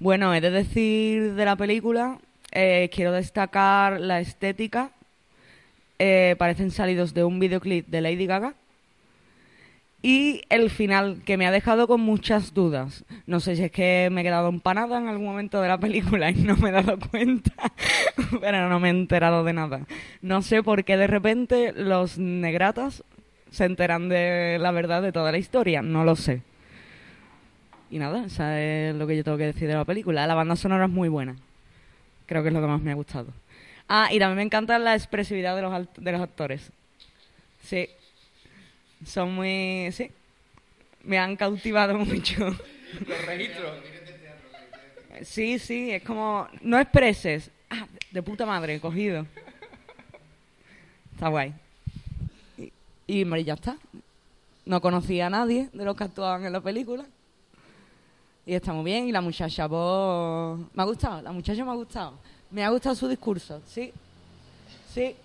Bueno, he de decir de la película, eh, quiero destacar la estética. Eh, parecen salidos de un videoclip de Lady Gaga. Y el final, que me ha dejado con muchas dudas. No sé si es que me he quedado empanada en algún momento de la película y no me he dado cuenta, pero no me he enterado de nada. No sé por qué de repente los negratas se enteran de la verdad de toda la historia, no lo sé. Y nada, eso es lo que yo tengo que decir de la película. La banda sonora es muy buena. Creo que es lo que más me ha gustado. Ah, y también me encanta la expresividad de los, de los actores. Sí, son muy... sí, me han cautivado mucho. Los registros. Sí, sí, es como, no expreses. Ah, de puta madre, cogido. Está guay. Y, y ya está. No conocía a nadie de los que actuaban en la película. Y está muy bien. Y la muchacha, pues, me ha gustado. La muchacha me ha gustado. Me ha gustado su discurso, sí. Sí,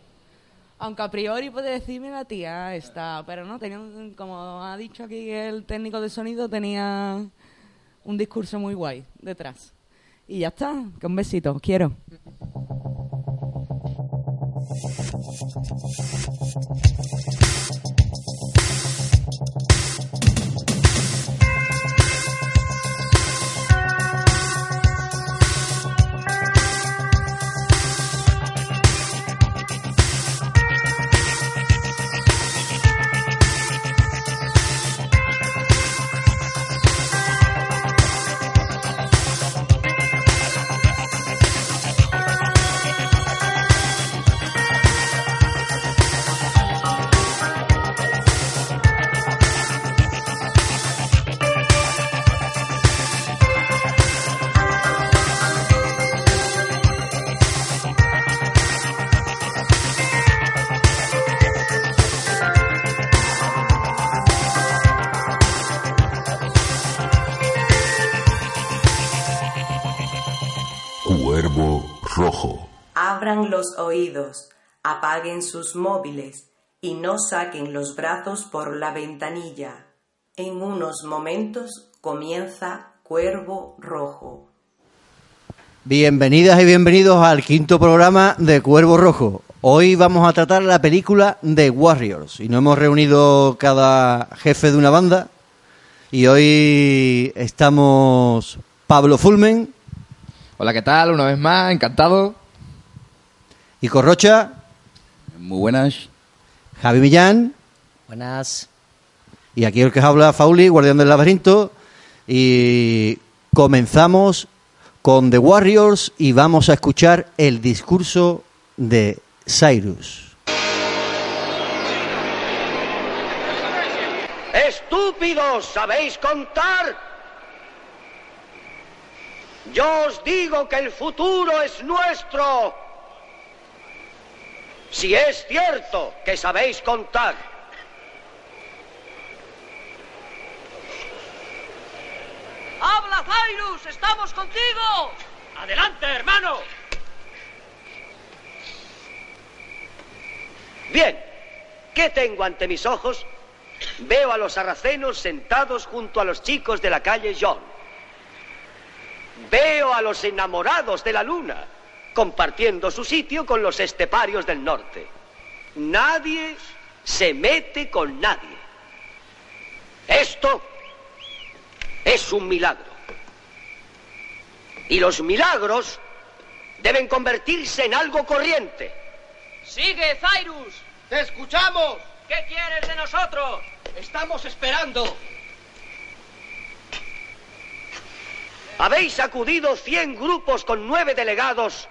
aunque a priori puede decirme la tía esta, pero no, tenía como ha dicho aquí el técnico de sonido, tenía un discurso muy guay detrás. Y ya está, que un besito, quiero. Los oídos, apaguen sus móviles y no saquen los brazos por la ventanilla. En unos momentos comienza Cuervo Rojo. Bienvenidas y bienvenidos al quinto programa de Cuervo Rojo. Hoy vamos a tratar la película The Warriors y nos hemos reunido cada jefe de una banda y hoy estamos Pablo Fulmen. Hola, ¿qué tal? Una vez más, encantado. Y Corrocha. Muy buenas. Javi Millán. Buenas. Y aquí el que habla, Fauli, guardián del laberinto. Y comenzamos con The Warriors y vamos a escuchar el discurso de Cyrus. Estúpidos, ¿sabéis contar? Yo os digo que el futuro es nuestro si es cierto que sabéis contar. ¡Habla, Cyrus! ¡Estamos contigo! ¡Adelante, hermano! Bien, ¿qué tengo ante mis ojos? Veo a los sarracenos sentados junto a los chicos de la calle John. Veo a los enamorados de la luna compartiendo su sitio con los esteparios del norte. Nadie se mete con nadie. Esto es un milagro. Y los milagros deben convertirse en algo corriente. Sigue, Cyrus. Te escuchamos. ¿Qué quieres de nosotros? Estamos esperando. Habéis acudido 100 grupos con nueve delegados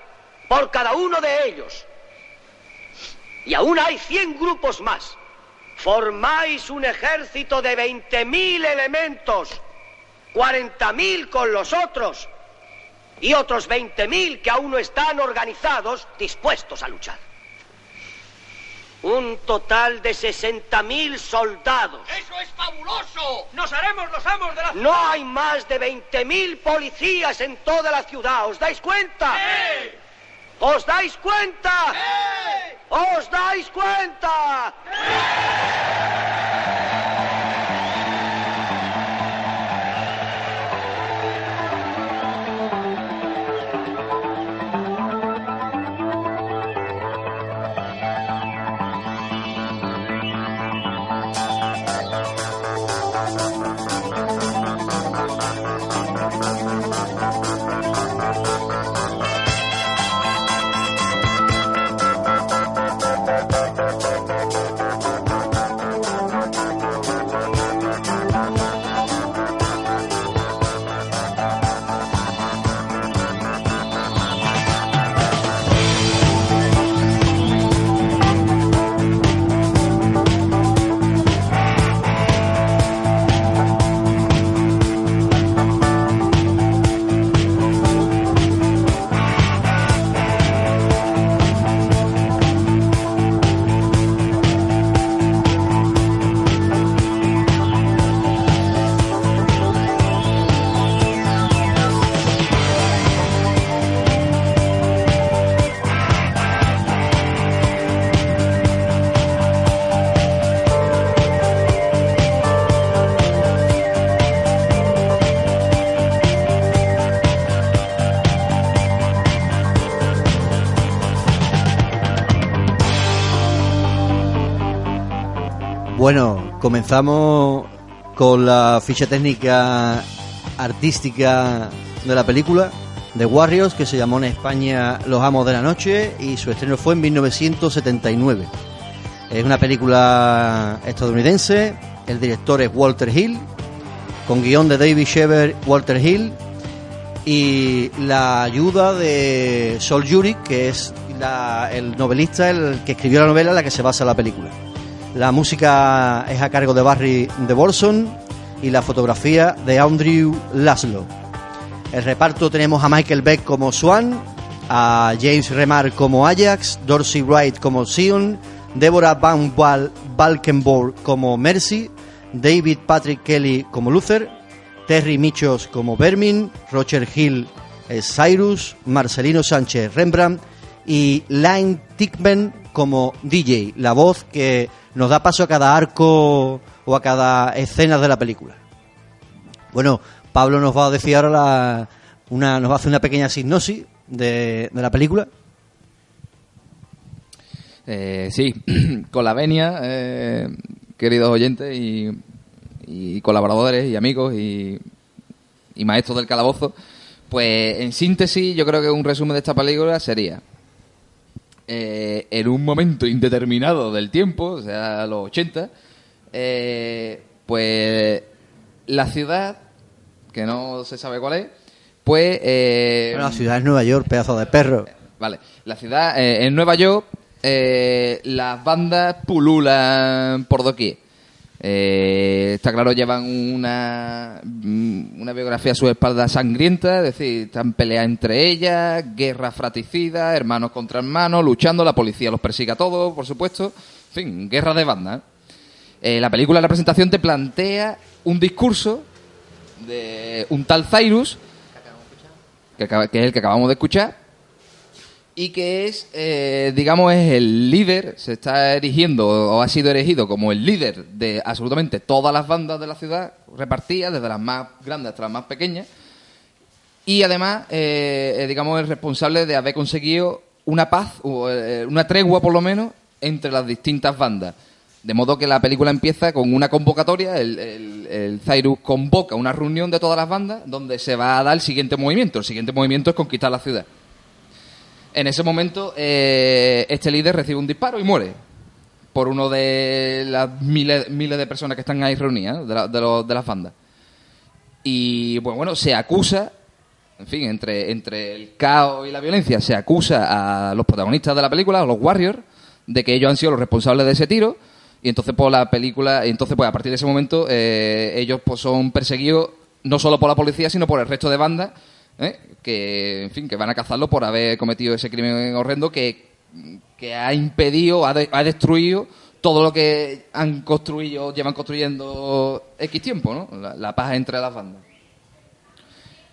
por cada uno de ellos. Y aún hay 100 grupos más. Formáis un ejército de 20.000 elementos, 40.000 con los otros y otros 20.000 que aún no están organizados, dispuestos a luchar. Un total de 60.000 soldados. ¡Eso es fabuloso! ¡Nos haremos los amos de la ciudad! No hay más de 20.000 policías en toda la ciudad, ¿os dais cuenta? ¡Sí! ¿Os dais cuenta? ¿Os dais cuenta? Comenzamos con la ficha técnica artística de la película The Warriors, que se llamó en España Los Amos de la Noche y su estreno fue en 1979. Es una película estadounidense, el director es Walter Hill, con guion de David Shever, Walter Hill y la ayuda de Sol Yurik, que es el novelista, el que escribió la novela en la que se basa la película. La música es a cargo de Barry DeBorson y la fotografía de Andrew Laszlo. El reparto tenemos a Michael Beck como Swan, a James Remar como Ajax, Dorsey Wright como Sion, Deborah Van Valkenborg como Mercy, David Patrick Kelly como Luther, Terry Michos como Vermin, Roger Hill es Cyrus, Marcelino Sánchez Rembrandt y Lane Tickman como DJ, la voz que nos da paso a cada arco o a cada escena de la película. Bueno, Pablo nos va a decir ahora la- una, nos va a hacer una pequeña sinopsis de, la película. Eh, sí, con la venia, eh, queridos oyentes y, y colaboradores y amigos y, y maestros del calabozo, pues en síntesis yo creo que un resumen de esta película sería eh, en un momento indeterminado del tiempo, o sea, los 80, eh, pues la ciudad, que no se sabe cuál es, pues... eh, Bueno, la ciudad es Nueva York, pedazo de perro. Vale, la ciudad, eh, en Nueva York, eh, las bandas pululan por doquier. Eh, está claro, llevan una, mm, una biografía a su espalda sangrienta, es decir, están peleas entre ellas, guerra fratricida, hermanos contra hermanos, luchando, la policía los persigue a todos, por supuesto. En fin, guerra de bandas. Eh, la película, la presentación, te plantea un discurso de un tal Cyrus, que es el que acabamos de escuchar, y que es, eh, digamos, es el líder, se está erigiendo o ha sido erigido como el líder de absolutamente todas las bandas de la ciudad, repartidas, desde las más grandes hasta las más pequeñas, y además, eh, eh, digamos, es responsable de haber conseguido una paz, o eh, una tregua por lo menos, entre las distintas bandas. De modo que la película empieza con una convocatoria, el, el- el Cyrus convoca una reunión de todas las bandas donde se va a dar el siguiente movimiento. El siguiente movimiento es conquistar la ciudad. En ese momento, eh, este líder recibe un disparo y muere por uno de las miles, miles de personas que están ahí reunidas, de, la- de los- de las bandas. Y bueno, bueno, se acusa, en fin, entre, entre el caos y la violencia, se acusa a los protagonistas de la película, a los Warriors, de que ellos han sido los responsables de ese tiro. Y entonces, pues la película, y entonces, pues a partir de ese momento, eh, ellos pues son perseguidos no solo por la policía, sino por el resto de bandas, ¿eh? que, en fin, que van a cazarlo por haber cometido ese crimen horrendo que, que ha impedido, ha, de- ha destruido todo lo que han construido, llevan construyendo X tiempo, ¿no? La, la paz entre las bandas.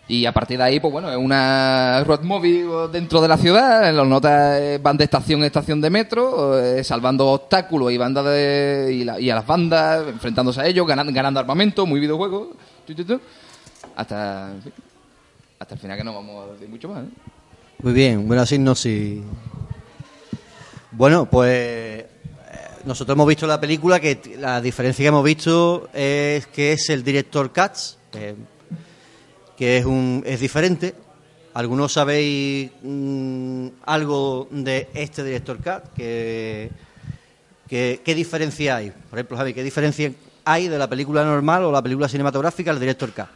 Y a partir de ahí, pues bueno, es una road movie dentro de la ciudad. Los notas eh, van de estación en estación de metro, eh, salvando obstáculos y bandas de, y, a las bandas, enfrentándose a ellos, ganando, ganando armamento, muy videojuego. hasta, en fin, hasta el final que no vamos a decir mucho más. ¿eh? Muy bien, buena sinopsis. Bueno, pues eh, nosotros hemos visto la película que la diferencia que hemos visto es que es el director Katz, que es un es diferente. ¿Algunos sabéis mm, algo de este director Katz? Que, que- ¿Qué diferencia hay? Por ejemplo, Javi, ¿qué diferencia hay de la película normal o la película cinematográfica al director Katz?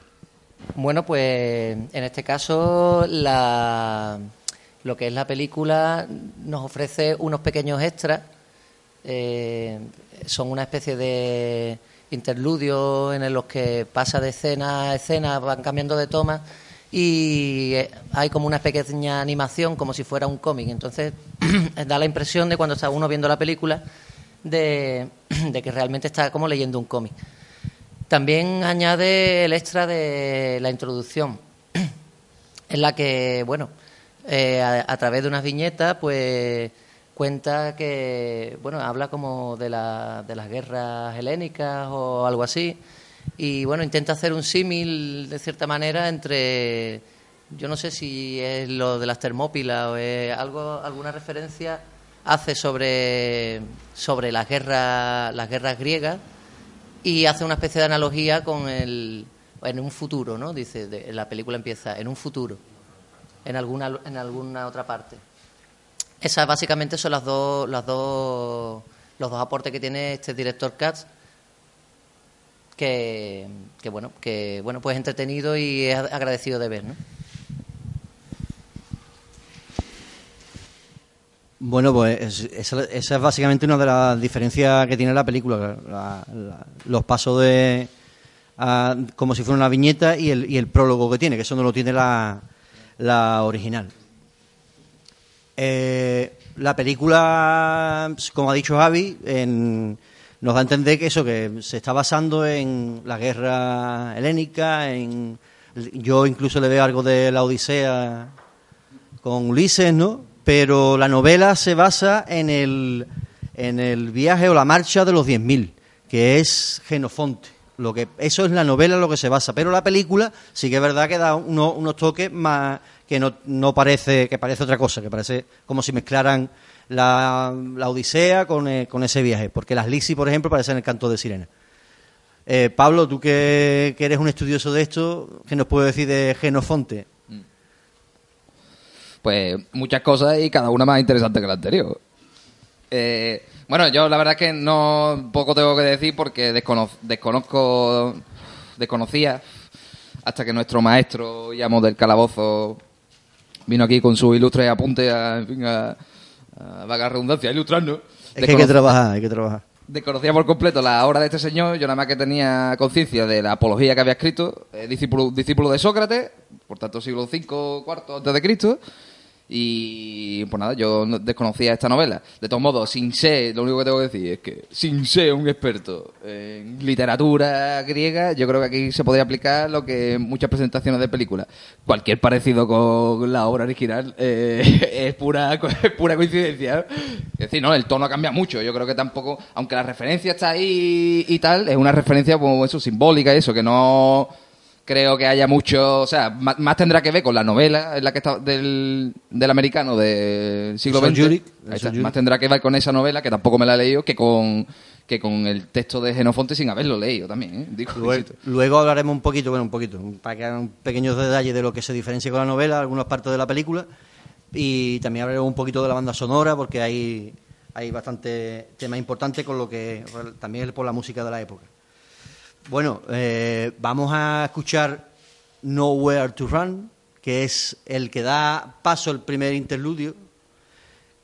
Bueno, pues en este caso la, lo que es la película nos ofrece unos pequeños extras. eh, son una especie de interludios en los que pasa de escena a escena, van cambiando de toma y eh, hay como una pequeña animación como si fuera un cómic. Entonces da la impresión de cuando está uno viendo la película de que realmente está como leyendo un cómic. También añade el extra de la introducción, en la que, bueno, eh, a, través de unas viñetas, pues cuenta que, bueno, habla como de, la, de las guerras helénicas o algo así, y bueno, intenta hacer un símil, de cierta manera, entre, yo no sé si es lo de las termópilas o es algo, alguna referencia hace sobre, sobre las guerras las guerras griegas y hace una especie de analogía con el en un futuro, ¿no? Dice, de- la película empieza en un futuro, en alguna en alguna otra parte. Esas básicamente son las dos las dos los dos aportes que tiene este director Katz que, que bueno que bueno pues entretenido y es agradecido de ver, ¿no? Bueno, pues es- esa, esa es básicamente una de las diferencias que tiene la película, la- la- los pasos de a- como si fuera una viñeta y el, y el prólogo que tiene, que eso no lo tiene la, la original. Eh, la película, como ha dicho Javi, en- nos da a entender que eso, que se está basando en la guerra helénica, en, yo incluso le veo algo de la Odisea con Ulises, ¿no? Pero la novela se basa en el, en el viaje o la marcha de los 10.000, que es Genofonte. Lo que, eso es la novela lo que se basa. Pero la película sí que es verdad que da uno- unos toques más que no, no parece, que parece otra cosa, que parece como si mezclaran la, la Odisea con, eh, con ese viaje. Porque las Lisi, por ejemplo, parecen el canto de sirena. Eh, Pablo, tú que, que eres un estudioso de esto, ¿qué nos puedes decir de Genofonte? Pues muchas cosas y cada una más interesante que la anterior. Eh, bueno, yo la verdad es que no poco tengo que decir porque descono- desconozco, desconocía hasta que nuestro maestro, llamo del calabozo, vino aquí con su ilustre apunte a, en fin, a, a vaga redundancia, a ilustrarnos. Es que hay que trabajar, hay que trabajar. Desconocía por completo la obra de este señor, yo nada más que tenía conciencia de la apología que había escrito, eh, discípulo, discípulo de Sócrates, por tanto siglo V, IV antes de Cristo, y pues nada, yo no- desconocía esta novela. De todos modos, sin ser, lo único que tengo que decir es que sin ser un experto en literatura griega, yo creo que aquí se podría aplicar lo que en muchas presentaciones de películas. Cualquier parecido con la obra original eh, es pura, es pura coincidencia. Es decir, no, el tono cambia mucho. Yo creo que tampoco, aunque la referencia está ahí y tal, es una referencia como eso, simbólica eso, que no creo que haya mucho, o sea, más, tendrá que ver con la novela en la que está del, del americano del siglo XX. Está. Más tendrá que ver con esa novela, que tampoco me la he leído, que con que con el texto de Genofonte sin haberlo leído también, ¿eh? Digo, Luego, hablaremos un poquito, bueno, un poquito, para que hagan pequeños detalles de lo que se diferencia con la novela, algunas partes de la película, y también hablaremos un poquito de la banda sonora, porque hay, hay bastante tema importante con lo que también por la música de la época. Bueno, eh, vamos a escuchar Nowhere to Run, que es el que da paso al primer interludio,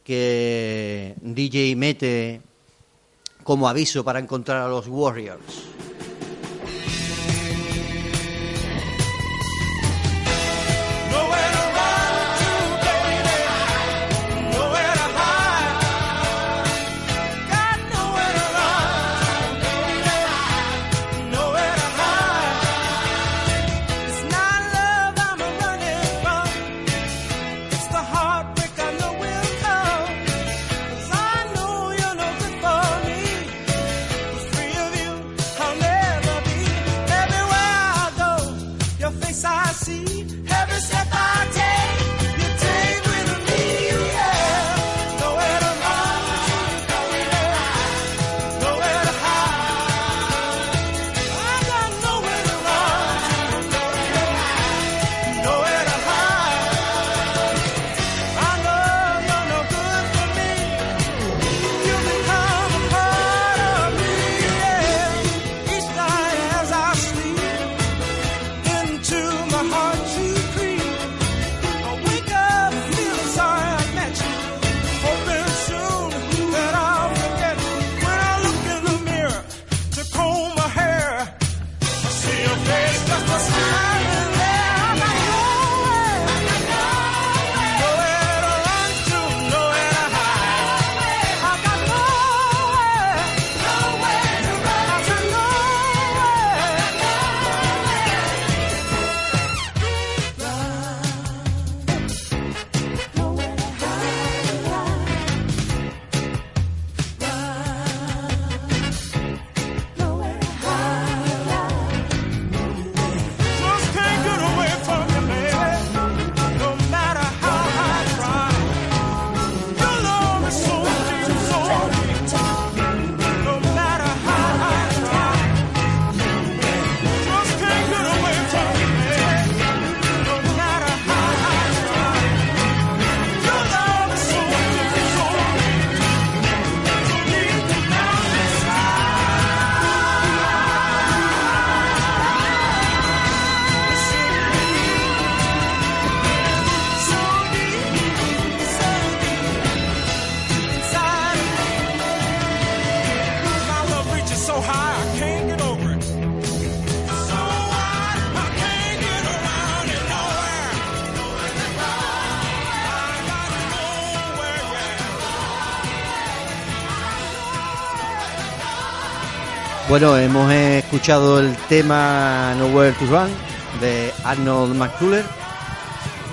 que DJ mete como aviso para encontrar a los Warriors. Bueno, hemos escuchado el tema Nowhere to Run de Arnold McCuller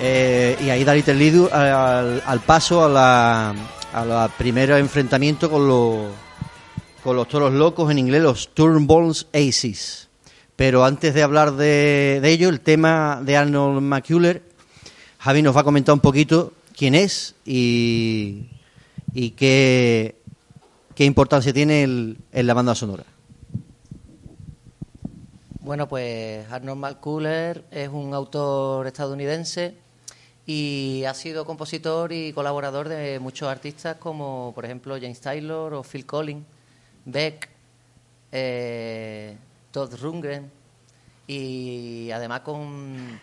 eh, y ahí da Little Lidu al, al paso a la, primera enfrentamiento con los, con los toros locos, en inglés los Turnbulls Aces. Pero antes de hablar de, de ello, el tema de Arnold McCuller, Javi nos va a comentar un poquito quién es y, qué, qué importancia tiene en la banda sonora. Bueno, pues Arnold McCuller es un autor estadounidense y ha sido compositor y colaborador de muchos artistas como, por ejemplo, James Taylor o Phil Collins, Beck, eh, Todd Rundgren y además con,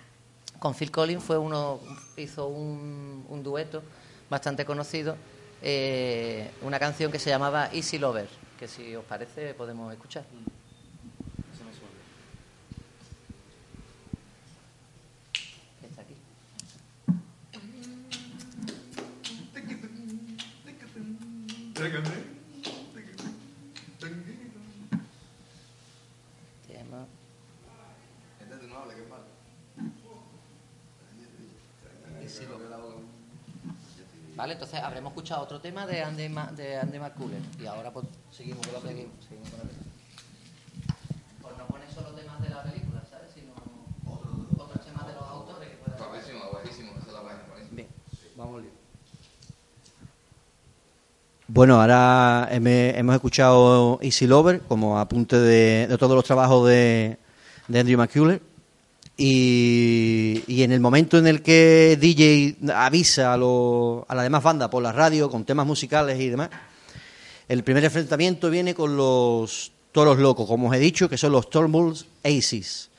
con Phil Collins fue uno hizo un, un dueto bastante conocido, eh, una canción que se llamaba Easy Lover, que si os parece podemos escuchar. Está aquí. Tema. Vale, entonces habremos escuchado otro tema de Andy, Ma- de Andy McCuller y ahora pues seguimos con la película. Seguimos con la película. Pues no pones solo temas de la película, Bueno, ahora hemos escuchado Easy Lover como apunte de, todos los trabajos de, de Andrew McCuller. Y, y en el momento en el que DJ avisa a, lo- a la demás banda por la radio con temas musicales y demás, el primer enfrentamiento viene con los toros locos, como os he dicho, que son los Turnbulls Aces.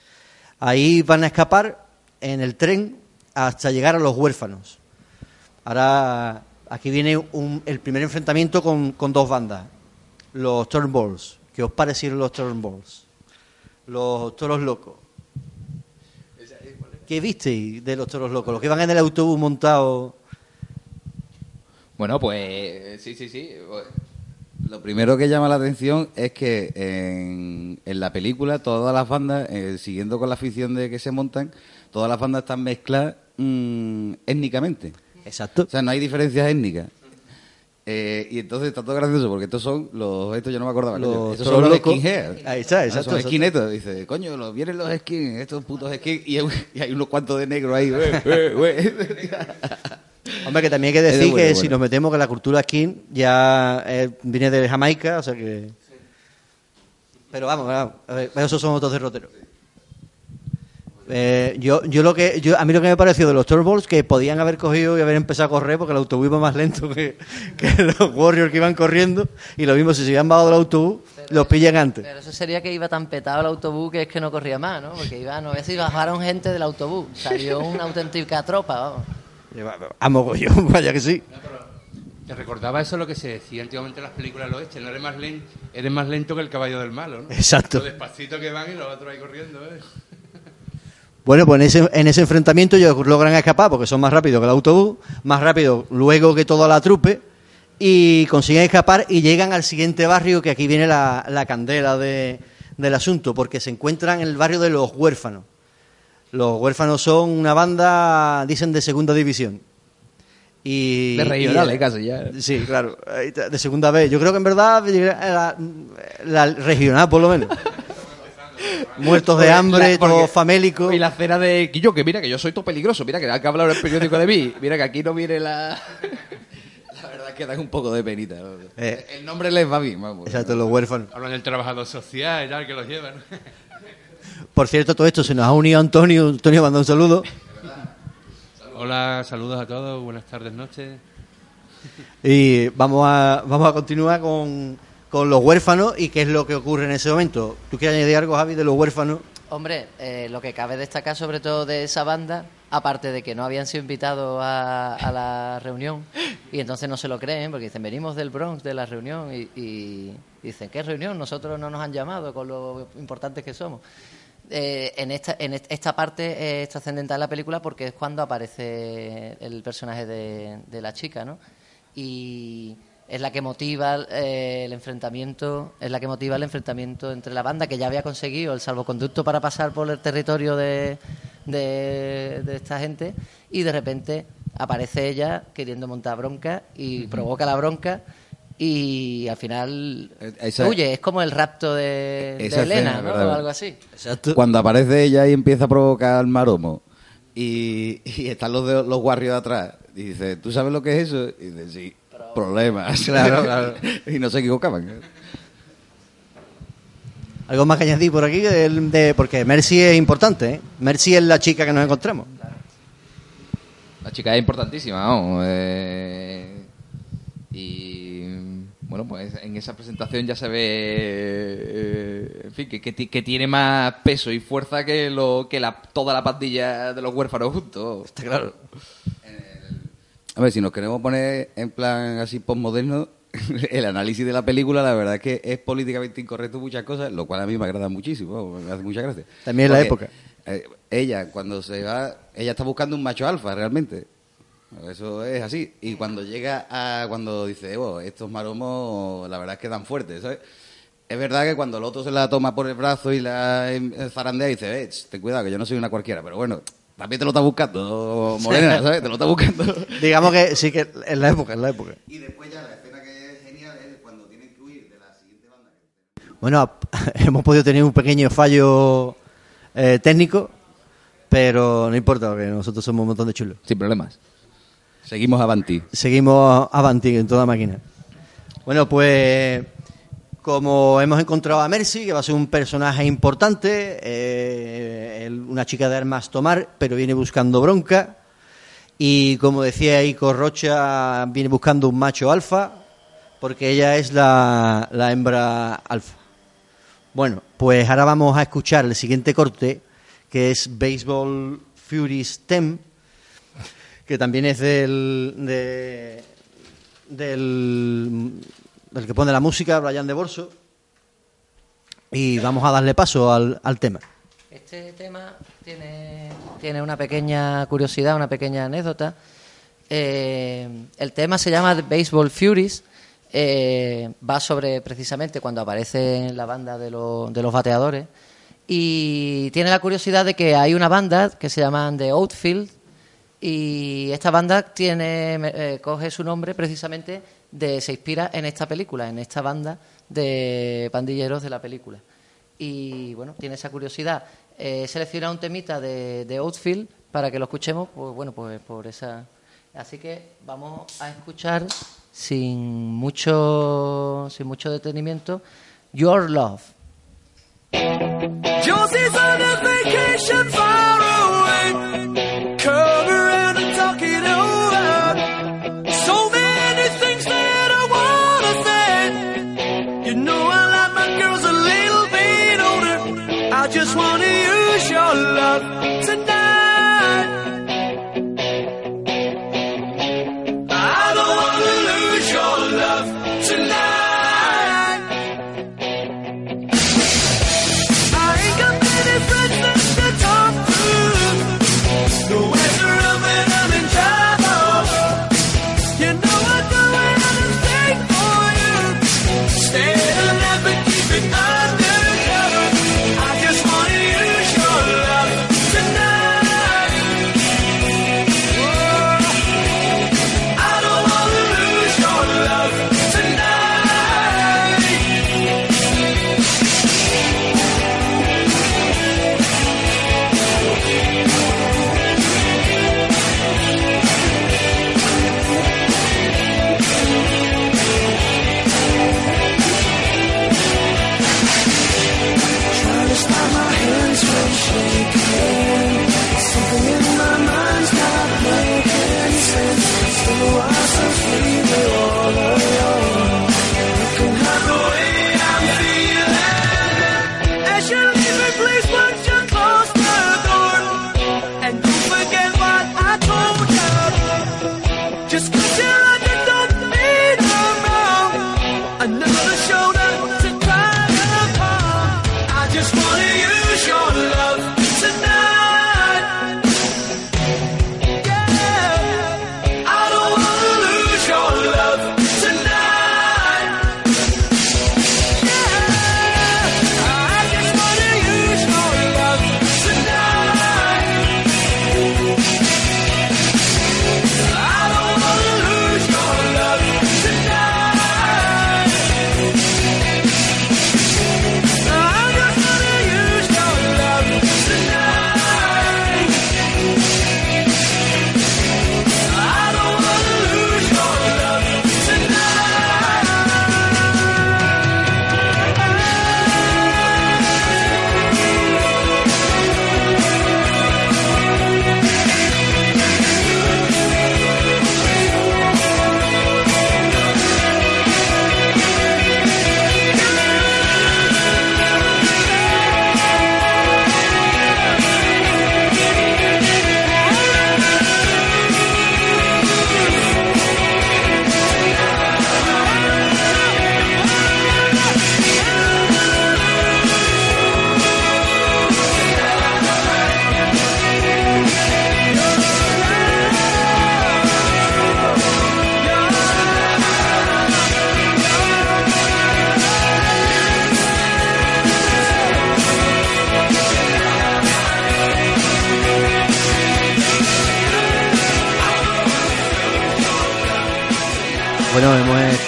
Ahí van a escapar en el tren hasta llegar a los huérfanos. Ahora, aquí viene un- el primer enfrentamiento con, dos bandas. Los Turnbulls. ¿Qué os parecieron los Turnbulls? Los toros locos. ¿Qué visteis de los toros locos? Los que van en el autobús montado. Bueno, pues sí, sí, sí. Pues, Lo primero que llama la atención es que en, la película todas las bandas, eh, siguiendo con la ficción de que se montan, todas las bandas están mezcladas mm, étnicamente. Exacto. O sea, no hay diferencias étnicas. Eh, y entonces está todo gracioso porque estos son los estos yo no me acordaba Los estos son skinheads Ahí está, Ah, exacto, son exacto. skinheads dice coño los vienen los skins estos putos skins y hay, y hay unos cuantos de negro ahí. Hombre, que también hay que decir bueno, que bueno. si nos metemos que la cultura skin ya eh, viene de Jamaica, o sea que. Pero vamos, vamos, a ver, esos son otros derroteros. Eh, yo, yo lo que, yo, a mí lo que me pareció de los Turbols que podían haber cogido y haber empezado a correr porque el autobús iba más lento que, que los Warriors que iban corriendo y lo mismo si se habían bajado del autobús los pillan antes. Pero eso sería que iba tan petado el autobús que es que no corría más, ¿no? Porque iba, no sé si bajaron gente del autobús. Salió una auténtica tropa, vamos. A mogollón, vaya que sí. Te recordaba eso lo que se decía antiguamente en las películas del oeste, no eres más lento, eres más lento que el caballo del malo, ¿no? Exacto. Lo despacito que van y los otros ahí corriendo, ¿eh? Bueno, pues en ese, en ese enfrentamiento ellos logran escapar porque son más rápidos que el autobús, más rápido luego que toda la trupe, y consiguen escapar y llegan al siguiente barrio, que aquí viene la, la candela de- del asunto, porque se encuentran en el barrio de los huérfanos. Los huérfanos son una banda, dicen, de segunda división. Y, De regionales casi ya. Sí, claro, de segunda vez. Yo creo que en verdad la, la regional, por lo menos. Muertos de hambre, la- porque- todos famélicos. Y la cena de Quillo, que mira que yo soy todo peligroso, mira que hay que hablar en el periódico de mí, mira que aquí no viene la... La verdad es que dan un poco de penita. ¿no? Eh. El nombre les va bien, vamos. Exacto, los huérfanos. Hablan del trabajador social y tal, que los llevan. Por cierto, todo esto se nos ha unido Antonio. Antonio, manda un saludo. Hola, saludos a todos, buenas tardes, noches. Y vamos a, vamos a continuar con, con los huérfanos y qué es lo que ocurre en ese momento. ¿Tú quieres añadir algo, Javi, de los huérfanos? Hombre, eh, lo que cabe destacar sobre todo de esa banda, aparte de que no habían sido invitados a, la reunión, y entonces no se lo creen, porque dicen, venimos del Bronx, de la reunión, y, dicen, ¿qué reunión? Nosotros no nos han llamado con lo importantes que somos. Eh, en esta, en est- esta parte es trascendental la película porque es cuando aparece el personaje de la chica, ¿no? Y es la que motiva eh, el enfrentamiento, es la que motiva el enfrentamiento entre la banda que ya había conseguido el salvoconducto para pasar por el territorio de, de, de esta gente y de repente aparece ella queriendo montar bronca y provoca la bronca y al final Eh, esa- huye, es como el rapto de, de Elena, escena, ¿no? O algo así. Cuando aparece ella y empieza a provocar al maromo y, y están los, de, los guarrios atrás y dice, ¿tú sabes lo que es eso? Y dice, sí, problemas. Claro, claro. y no se equivocaban. Algo más que añadir por aquí, de, porque Mercy es importante, ¿eh? Mercy es la chica que nos encontramos. La chica es importantísima, vamos. eh, y bueno, pues en esa presentación ya se ve, eh, en fin, que, que que tiene más peso y fuerza que lo que la, toda la pandilla de los huérfanos juntos. Está claro. A ver, si nos queremos poner en plan así postmoderno, el análisis de la película, la verdad es que es políticamente incorrecto muchas cosas, lo cual a mí me agrada muchísimo, me hace mucha gracia. También la época. eh, ella, cuando se va, ella está buscando un macho alfa, realmente. Eso es así. Y cuando llega a, cuando dice, oh, estos maromos, la verdad es que dan fuerte, ¿sabes? Es verdad que cuando el otro se la toma por el brazo y la em, zarandea y dice, eh, ten cuidado, que yo no soy una cualquiera, pero bueno, también te lo está buscando, Morena, ¿sabes? Te lo está buscando. Digamos que sí que es la época, es la época. Y después ya la escena que es genial es cuando tienen que huir de la siguiente banda. Bueno, hemos podido tener un pequeño fallo eh, técnico, pero no importa, porque nosotros somos un montón de chulos. Sin problemas. Seguimos avanti. Seguimos avanti en toda máquina. Bueno, pues como hemos encontrado a Mercy, que va a ser un personaje importante, eh, una chica de armas tomar, pero viene buscando bronca. Y como decía Ico Rocha, viene buscando un macho alfa, porque ella es la, hembra alfa. Bueno, pues ahora vamos a escuchar el siguiente corte, que es Baseball Furies 10, que también es del, de- del, del que pone la música, Brian de Borso. Y vamos a darle paso al, al tema. Este tema tiene, tiene una pequeña curiosidad, una pequeña anécdota. Eh, el tema se llama The Baseball Furies. eh, va sobre precisamente cuando aparece la banda de, los- de los bateadores. Y tiene la curiosidad de que hay una banda que se llama The Outfield. Y esta banda tiene, eh, coge su nombre precisamente de, se inspira en esta película, en esta banda de pandilleros de la película. Y bueno, tiene esa curiosidad. He seleccionado un temita de, de Outfield para que lo escuchemos, pues bueno, pues por esa. Así que vamos a escuchar sin mucho, sin mucho detenimiento, Your Love. Just wanna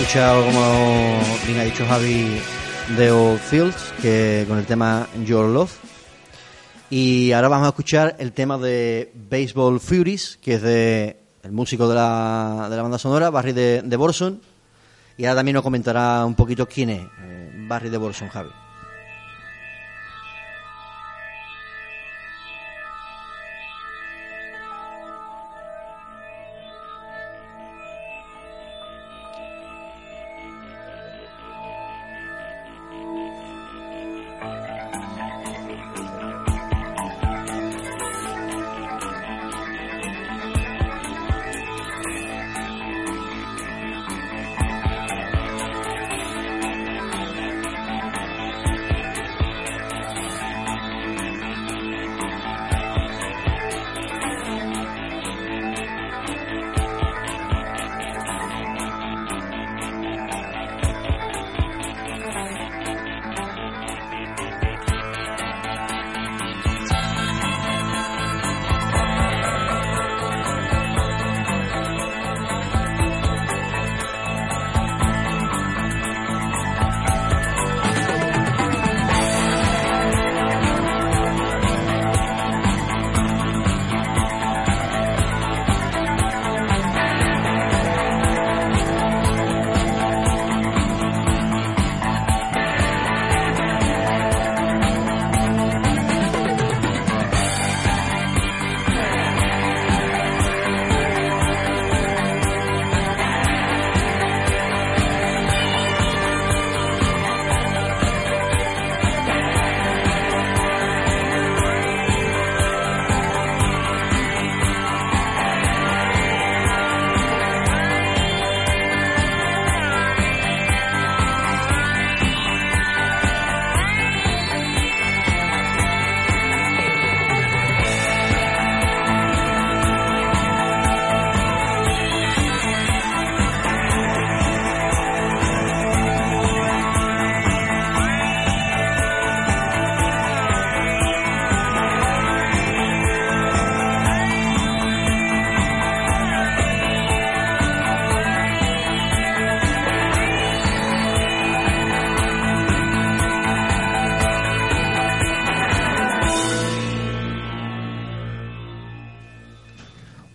escuchado, como bien ha dicho Javi, de Old Fields, que con el tema Your Love. Y ahora vamos a escuchar el tema de Baseball Furies, que es de el músico de la, de la banda sonora, Barry de, de. Y ahora también nos comentará un poquito quién es eh, Barry de Borson, Javi.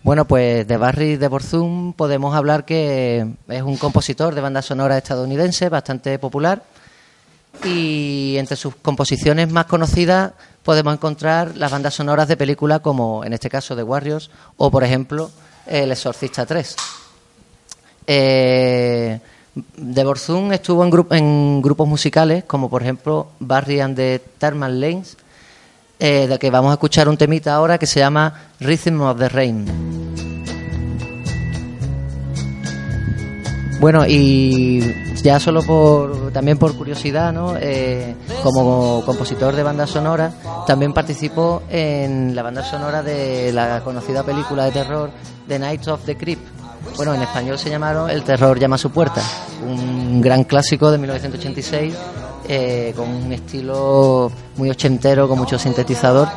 Bueno, pues de Barry de Borzum podemos hablar que es un compositor de banda sonora estadounidense bastante popular y entre sus composiciones más conocidas podemos encontrar las bandas sonoras de películas como en este caso The Warriors o por ejemplo El Exorcista 3. Eh, de Borzum estuvo en, en grupos musicales como por ejemplo Barry and the Thermal Lanes eh, de que vamos a escuchar un temita ahora que se llama Rhythm of the Rain. Bueno, y ya solo por también por curiosidad, ¿no? Eh, como compositor de banda sonora, también participó en la banda sonora de la conocida película de terror The Night of the Creep. Bueno, en español se llamaron El terror llama a su puerta, un gran clásico de 1986 eh, con un estilo muy ochentero, con mucho sintetizador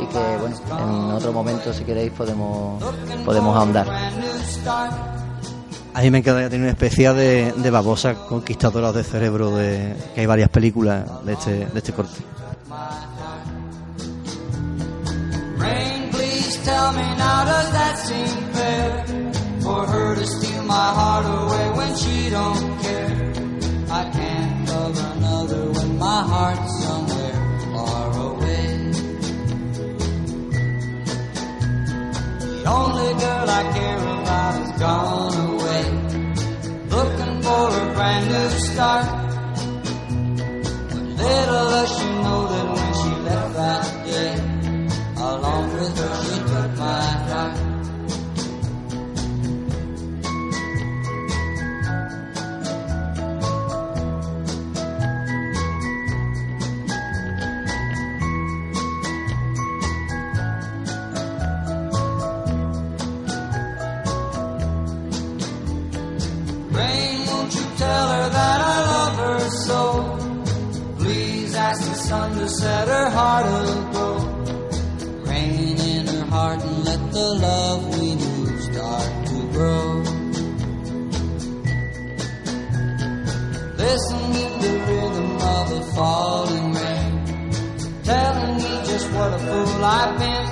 y que, bueno, en otro momento, si queréis, podemos, podemos ahondar. A mí me encantaría tener una especial de, de babosa conquistadoras de cerebro, de, que hay varias películas de este, de este corte. Rain, please tell me now, does that seem fair? For her to steal my heart away when she don't care. I can't my heart's somewhere far away. The only girl I care about is gone away. Looking for a brand new start. But little does she know that when she left that day, along with her she took my set her heart aglow. Rain in her heart and let the love we knew start to grow. Listen to the rhythm of the falling rain, telling me just what a fool I've been.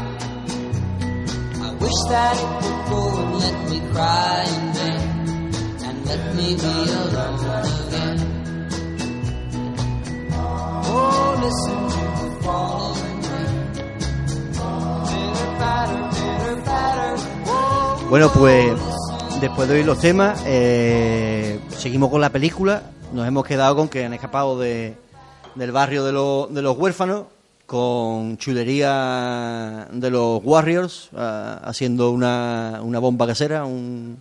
I wish that it would go and let me cry in vain, and let me be alone again. Oh, listen Bueno, pues después de oír los temas, eh, seguimos con la película. Nos hemos quedado con que han escapado de, del barrio de, los- de los huérfanos con chulería de los Warriors, ah, haciendo una, una bomba casera, un,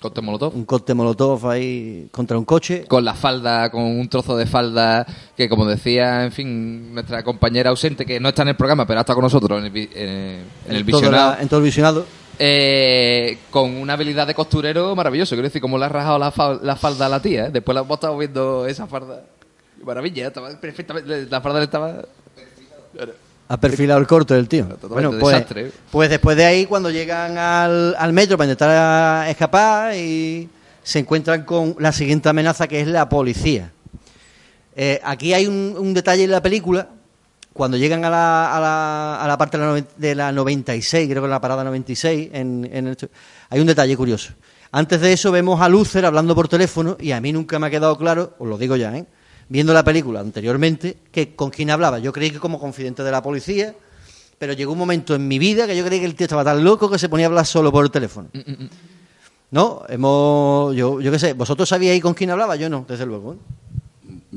Corte molotov. un corte molotov ahí contra un coche. Con la falda, con un trozo de falda que, como decía, en fin, nuestra compañera ausente, que no está en el programa, pero ha estado con nosotros en el, vi- eh, en el visionado. la- en todo el visionado. Eh, con una habilidad de costurero maravilloso. Quiero decir, como le ha rajado la, fa- la falda a la tía. ¿eh? Después la hemos estado viendo esa falda. Maravilla, estaba perfectamente. La falda le estaba. Ha perfilado el corte del tío. Totalmente Bueno, pues, desastre. pues después de ahí, cuando llegan al, al metro para intentar escapar y se encuentran con la siguiente amenaza que es la policía. Eh, aquí hay un, un detalle en la película. Cuando llegan a la, a la, a la parte de la, de la 96, creo que en la parada 96, en, en el- hay un detalle curioso. Antes de eso vemos a Lucer hablando por teléfono y a mí nunca me ha quedado claro, os lo digo ya, ¿eh? viendo la película anteriormente, que con quién hablaba. Yo creí que como confidente de la policía, pero llegó un momento en mi vida que yo creí que el tío estaba tan loco que se ponía a hablar solo por teléfono. No, hemos, yo, yo qué sé, vosotros sabíais con quién hablaba, yo no, desde luego. ¿eh?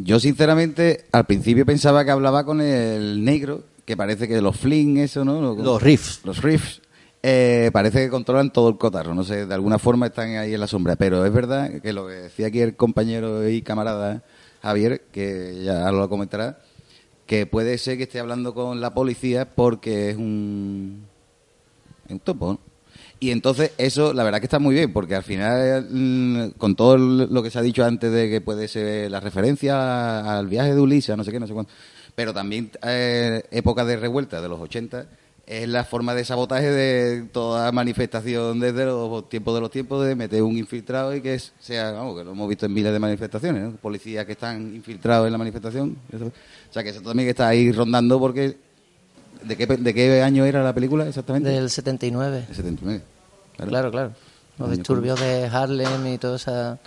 Yo, sinceramente, al principio pensaba que hablaba con el negro, que parece que los fling, eso, ¿no? Lo- Los riffs. Los riffs. eh, parece que controlan todo el cotarro, no sé, de alguna forma están ahí en la sombra. Pero es verdad que lo que decía aquí el compañero y camarada Javier, que ya lo comentará, que puede ser que esté hablando con la policía porque es un, es un topo, ¿no? Y entonces eso, la verdad que está muy bien, porque al final, mm, con todo lo que se ha dicho antes de que puede ser la referencia al viaje de Ulises, no sé qué, no sé cuánto, pero también eh, época de revuelta de los 80, es la forma de sabotaje de toda manifestación desde los tiempos de los tiempos, de meter un infiltrado y que sea, vamos, que lo hemos visto en miles de manifestaciones, policías que están infiltrados en la manifestación. o sea, que eso también está ahí rondando porque... ¿De qué, ¿De qué año era la película exactamente? Del 79. El 79. Claro, claro. Los Año disturbios de Harlem y todo esa...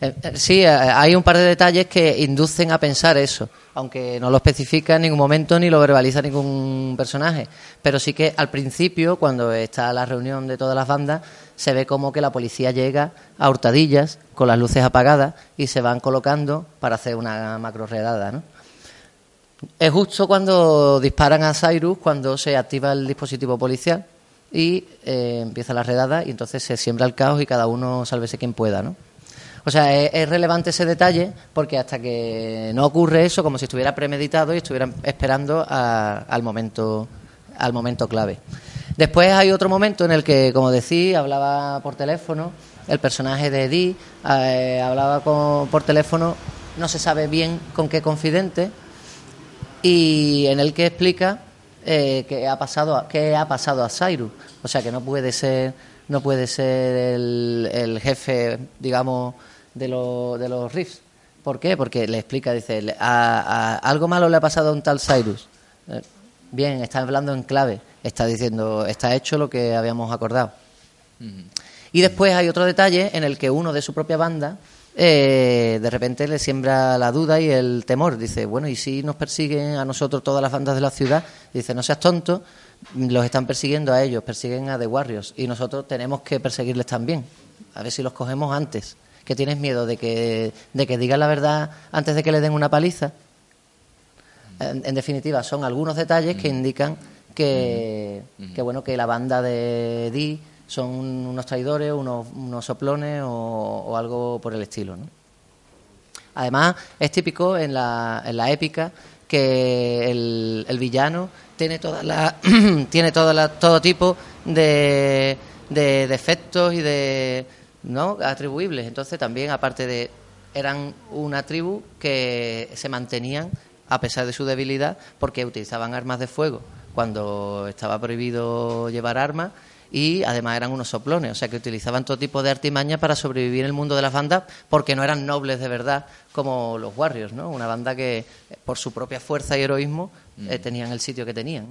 Eh, eh, sí, eh, hay un par de detalles que inducen a pensar eso, aunque no lo especifica en ningún momento ni lo verbaliza ningún personaje. Pero sí que al principio, cuando está la reunión de todas las bandas, se ve como que la policía llega a hurtadillas con las luces apagadas y se van colocando para hacer una macro redada, ¿no? Es justo cuando disparan a Cyrus, cuando se activa el dispositivo policial y eh, empieza la redada y entonces se siembra el caos y cada uno sálvese quien pueda, ¿no? O sea, es, relevante ese detalle porque hasta que no ocurre eso, como si estuviera premeditado y estuvieran esperando a- al momento al momento clave. Después hay otro momento en el que, como decía, hablaba por teléfono, el personaje de Eddie eh, hablaba por teléfono, no se sabe bien con qué confidente, y en el que explica eh, qué ha pasado a, qué ha pasado a Cyrus o sea que no puede ser no puede ser el, el jefe digamos de, los de los Riffs ¿por qué? porque le explica dice le- a- a- algo malo le ha pasado a un tal Cyrus. Eh, bien está hablando en clave está diciendo está hecho lo que habíamos acordado. Y después hay otro detalle en el que uno de su propia banda eh, de repente le siembra la duda y el temor. Dice, bueno, ¿y si nos persiguen a nosotros todas las bandas de la ciudad? Dice, no seas tonto, los están persiguiendo a ellos, persiguen a The Warriors y nosotros tenemos que perseguirles también. A ver si los cogemos antes. ¿Que tienes miedo de que, de que digan la verdad antes de que le den una paliza? En, en definitiva, son algunos detalles que indican que, que, bueno que la banda de Dee son unos traidores, unos, unos soplones o, algo por el estilo. ¿no? Además, es típico en la, en la épica que el, el villano tiene toda la, tiene toda la, todo tipo de, de defectos y de no atribuibles. Entonces, también, aparte de eran una tribu que se mantenían a pesar de su debilidad porque utilizaban armas de fuego cuando estaba prohibido llevar armas y además eran unos soplones, o sea que utilizaban todo tipo de artimaña para sobrevivir en el mundo de las bandas porque no eran nobles de verdad como los Warriors, ¿no? Una banda que por su propia fuerza y heroísmo eh, tenían el sitio que tenían.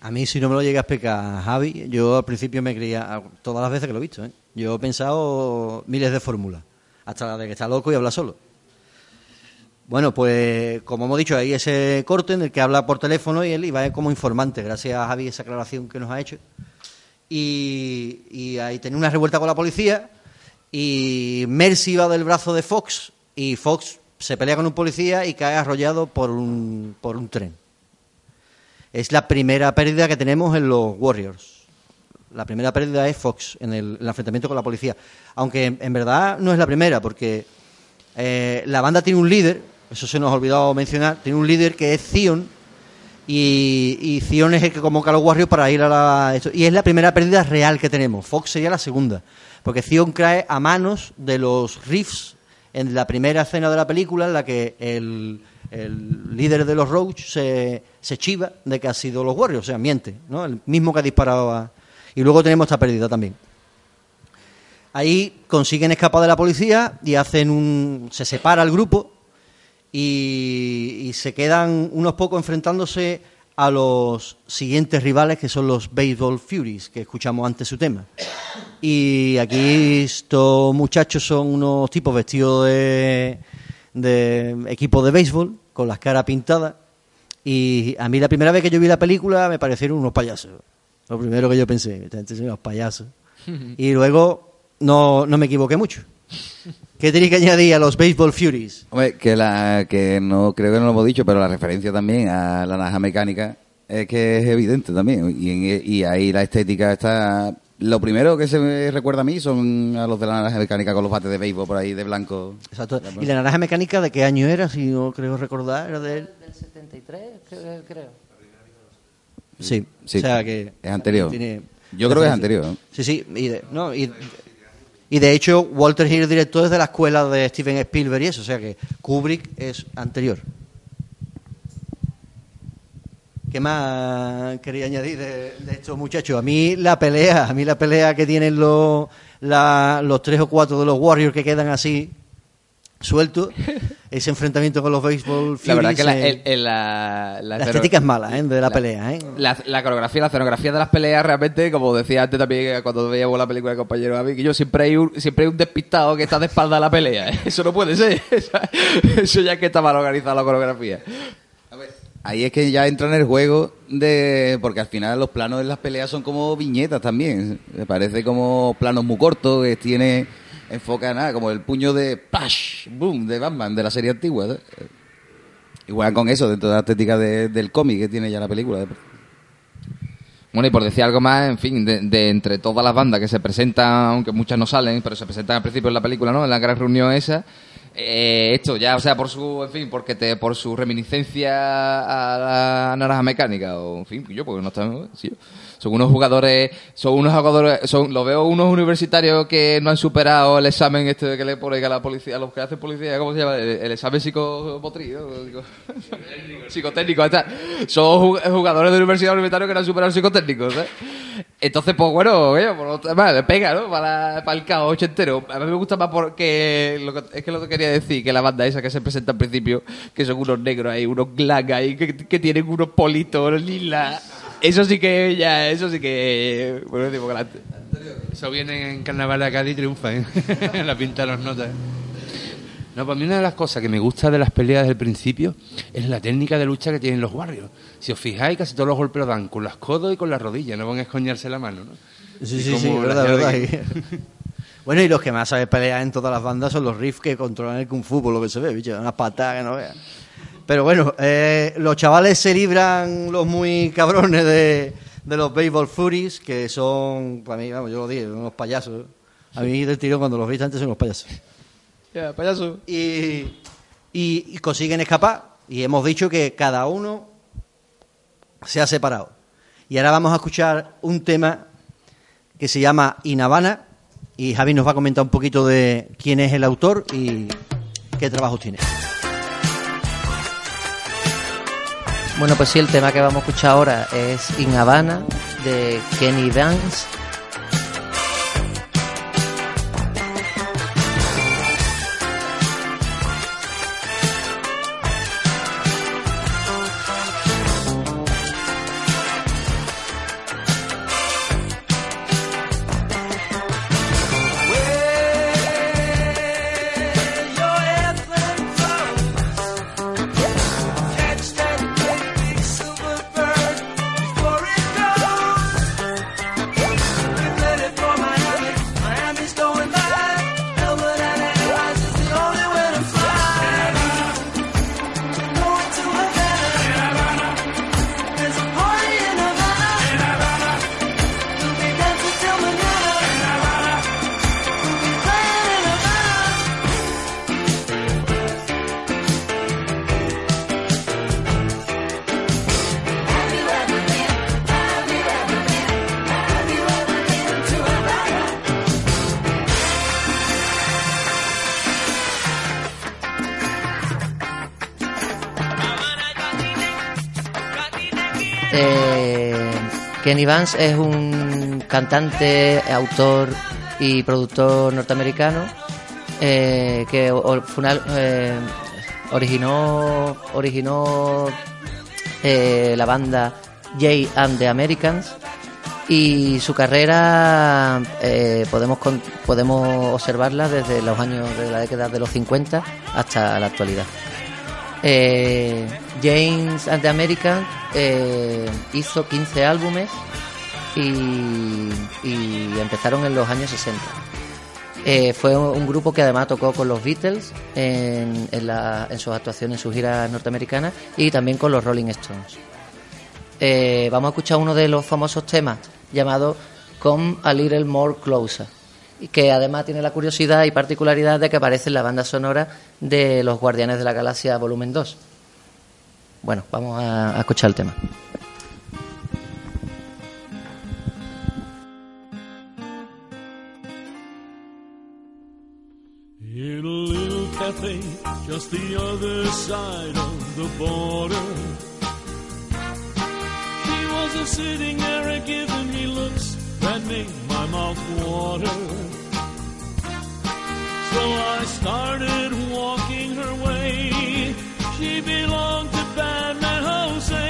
A mí, si no me lo llega a explicar Javi, yo al principio me creía, todas las veces que lo he visto, ¿eh? yo he pensado miles de fórmulas, hasta la de que está loco y habla solo. Bueno, pues como hemos dicho, hay ese corte en el que habla por teléfono y él iba como informante, gracias a Javi esa aclaración que nos ha hecho. Y, ahí tenía una revuelta con la policía y Mercy va del brazo de Fox y Fox se pelea con un policía y cae arrollado por un, por un tren. Es la primera pérdida que tenemos en los Warriors. La primera pérdida es Fox en el, en el enfrentamiento con la policía. Aunque en, en verdad no es la primera, porque eh, la banda tiene un líder, eso se nos ha olvidado mencionar, tiene un líder que es Zion, y, y Zion es el que convoca a los Warriors para ir a la... y es la primera pérdida real que tenemos. Fox sería la segunda, porque Zion cae a manos de los Riffs en la primera escena de la película en la que el, líder de los Roach se, se chiva de que ha sido los Warriors, o sea, miente, ¿no? El mismo que ha disparado a... Y luego tenemos esta pérdida también. Ahí consiguen escapar de la policía y hacen un... se separa el grupo y, y se quedan unos pocos enfrentándose a los siguientes rivales que son los Baseball Furies, que escuchamos antes su tema. Y aquí estos muchachos son unos tipos vestidos de, de equipo de béisbol, con las caras pintadas. Y a mí la primera vez que yo vi la película me parecieron unos payasos. Lo primero que yo pensé, esta gente son unos payasos. Y luego no, no me equivoqué mucho. ¿Qué tenéis que añadir a los Baseball Furies? Hombre, que, la, que no creo que no lo hemos dicho, pero la referencia también a la naranja mecánica es que es evidente también. Y, en- y ahí la estética está... Lo primero que se me recuerda a mí son a los de la naranja mecánica con los bates de béisbol por ahí de blanco. Exacto. ¿Y la naranja mecánica de qué año era? Si no creo recordar, era del... Del 73, creo. Sí, Sí, o sea que... es anterior. tiene- Yo creo que es anterior. ¿no? Sí, sí, y de, no, y, y de hecho Walter Hill, director, es de la escuela de Steven Spielberg y eso, o sea que Kubrick es anterior. ¿Qué más quería añadir de, estos muchachos? A mí la pelea, a mí la pelea que tienen los tres o cuatro de los Warriors que quedan así sueltos, ese enfrentamiento con los Baseball La verdad que la, eh, el- el- la, la estética es mala, ¿eh? de la, pelea, ¿eh? La, la coreografía, la escenografía de las peleas realmente, como decía antes también cuando veíamos la película de compañero David, que yo siempre hay un, siempre hay un despistado que está de espalda a la pelea. ¿eh? Eso no puede ser. Eso ya es que está mal organizada la coreografía. Ahí es que ya entra en el juego de... Porque al final los planos de las peleas son como viñetas también. Me parece como planos muy cortos que tiene... Enfoca nada, como el puño de... ¡Plash! ¡Boom! De Batman, de la serie antigua. ¿sabes? Y juegan con eso dentro de la estética de- del cómic que tiene ya la película. Bueno, y por decir algo más, en fin, de, de entre todas las bandas que se presentan, aunque muchas no salen, pero se presentan al principio en la película, ¿no? En la gran reunión esa, eh, esto ya, o sea, por su, en fin, porque te, por su reminiscencia a la naranja mecánica, o en fin, yo, porque no están, sí, son unos jugadores, son unos jugadores, son, lo veo unos universitarios que no han superado el examen este que le ponen a la policía, a los que hacen policía, ¿cómo se llama? El, examen psicomotriz, ¿no? Psicotécnico, está. Son ju- jugadores de universidad universitaria que no han superado el psicotécnico. Entonces, pues bueno, oye, por lo demás, le pega, ¿no? Para, para el caos ochentero. A mí me gusta más porque, lo que- es que lo que quería decir, que la banda esa que se presenta al principio, que son unos negros ahí, unos glang ahí, que, tienen unos politos lilas. Eso sí que ya, eso sí que, bueno, galante. Eso viene en Carnaval de Cádiz y triunfa, ¿eh? la pinta de las notas. No, para mí una de las cosas que me gusta de las peleas desde el principio es la técnica de lucha que tienen los Warriors. Si os fijáis, casi todos los golpes los dan con las codos y con las rodillas, no van a escoñarse la mano, ¿no? Sí, Y sí, sí, verdad, verdad. bueno, y los que más saben pelear en todas las bandas son los riffs que controlan el kung fu, por lo que se ve, bicho, unas patadas que no veas. Pero bueno, eh, los chavales se libran los muy cabrones de, de los Baseball Furies, que son, para mí, vamos, yo lo digo, unos payasos. A mí del tirón cuando los vi antes son unos payasos. Ya, payaso. Y, y, y consiguen escapar. Y hemos dicho que cada uno se ha separado. Y ahora vamos a escuchar un tema que se llama Inhabana. Y Javi nos va a comentar un poquito de quién es el autor y qué trabajos tiene. Bueno, pues sí, el tema que vamos a escuchar ahora es In Habana de Kenny Vance. Kenny Vance es un cantante, autor y productor norteamericano eh, que eh, originó, eh, la banda Jay and the Americans y su carrera podemos podemos observarla desde los años de la década de los 50 hasta la actualidad. Eh, James and the eh, hizo 15 álbumes y, empezaron en los años 60. Eh, fue un, grupo que además tocó con los Beatles en, en, sus actuaciones, en sus giras norteamericanas y también con los Rolling Stones. Vamos a escuchar uno de los famosos temas llamado Come a Little More Closer y que además tiene la curiosidad y particularidad de que aparece en la banda sonora de Los Guardianes de la Galaxia Volumen 2. Bueno, vamos a, escuchar el tema. In a little cafe just the other side of the border. She was a sitting there giving me looks that made my mouth water. So I started walking her way. She belonged to Batman Jose.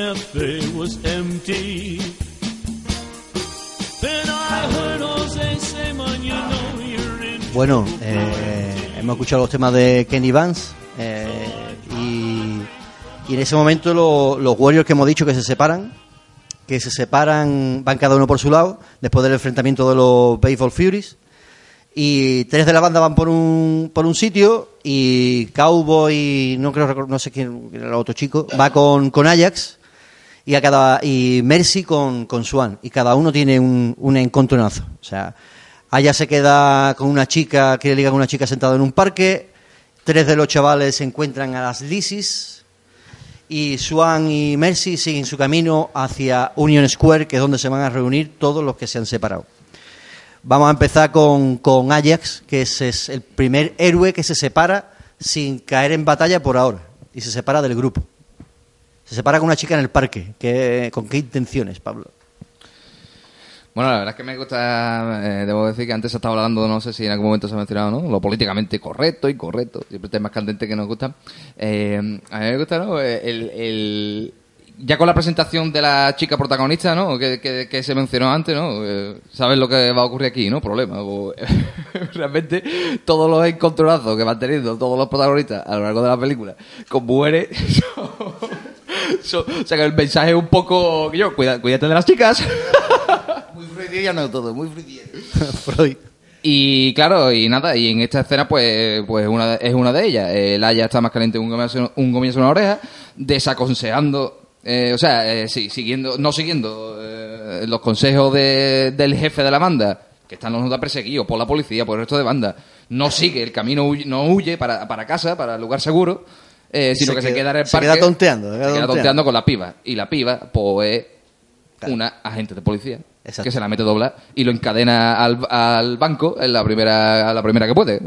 Cafe was empty. Then I heard Jose say, man, you know you're in Bueno, eh, hemos escuchado los temas de Kenny Vance eh, y, y en ese momento lo- los Warriors que hemos dicho que se separan, que se separan, van cada uno por su lado, después del enfrentamiento de los Baseball Furies. Y tres de la banda van por un, por un sitio y Cowboy, no creo no sé quién quién era el otro chico, va con, con Ajax y a cada y Mercy con, con Swan y cada uno tiene un, un encontronazo. O sea, Ajax se queda con una chica, quiere ligar con una chica sentada en un parque, tres de los chavales se encuentran a las lisis y Swan y Mercy siguen su camino hacia Union Square, que es donde se van a reunir todos los que se han separado. Vamos a empezar con, con Ajax, que es, es el primer héroe que se separa sin caer en batalla por ahora. y se separa del grupo. Se separa con una chica en el parque. ¿Qué- ¿Con qué intenciones, Pablo? Bueno, la verdad es que me gusta, eh, debo decir que antes se estaba hablando, no sé si en algún momento se ha mencionado, ¿no? Lo políticamente correcto, incorrecto, siempre temas candentes que nos gustan. Eh, a mí me gusta, ¿no? Eh, El, el- ya con la presentación de la chica protagonista, ¿no? Que, que- se mencionó antes, ¿no? Eh, ¿Sabes lo que va a ocurrir aquí, no? Problema. Realmente, todos los encontronazos que van teniendo todos los protagonistas a lo largo de la película con mujeres o sea que el mensaje es un poco que yo cuida- cuídate de las chicas Muy freudiano todo, muy freudiano. Freud. y claro, y nada, y en esta escena, pues, pues una de- es una de ellas. El Aya está más caliente que un gomiazo, un gomiazo en una oreja, desaconsejando, eh, o sea, eh, sí, siguiendo, no siguiendo eh, los consejos de- del jefe de la banda, que están los notas perseguidos por la policía, por el resto de banda. No sigue el camino, huye- no huye para, para casa, para el lugar seguro, eh, sino Se que se queda- en el se parque. queda tonteando, se Se queda tonteando. tonteando con la piba. Y la piba, pues, es una agente de policía Exacto. que se la mete dobla y lo encadena al, al banco en la primera a la primera que puede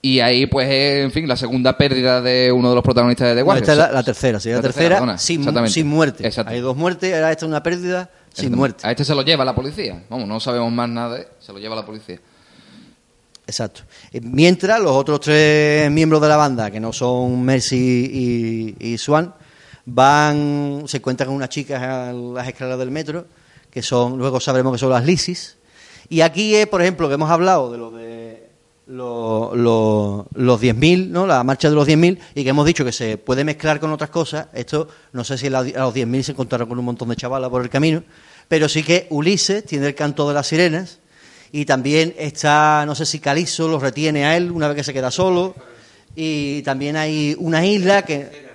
y ahí pues es, en fin la segunda pérdida de uno de los protagonistas de The No, Warriors esta es la, la tercera, sí, la, La tercera, perdona, sin, sin muerte. Exacto. Hay dos muertes, ahora esta es una pérdida sin muerte. a este se lo lleva la policía vamos no sabemos más nada de se lo lleva la policía Exacto. Eh, Mientras los otros tres miembros de la banda, que no son Mercy y, y Swan, van, se encuentran con unas chicas a las escaleras del metro, que son, luego sabremos que son las Lisis. Y aquí es, por ejemplo, que hemos hablado de lo de lo- lo- los 10.000, ¿no? la marcha de los 10.000, y que hemos dicho que se puede mezclar con otras cosas. Esto, no sé si a los 10.000 se encontraron con un montón de chavalas por el camino, pero sí que Ulises tiene el canto de las sirenas, y también está, no sé si Calizo lo retiene a él una vez que se queda solo, y también hay una isla que...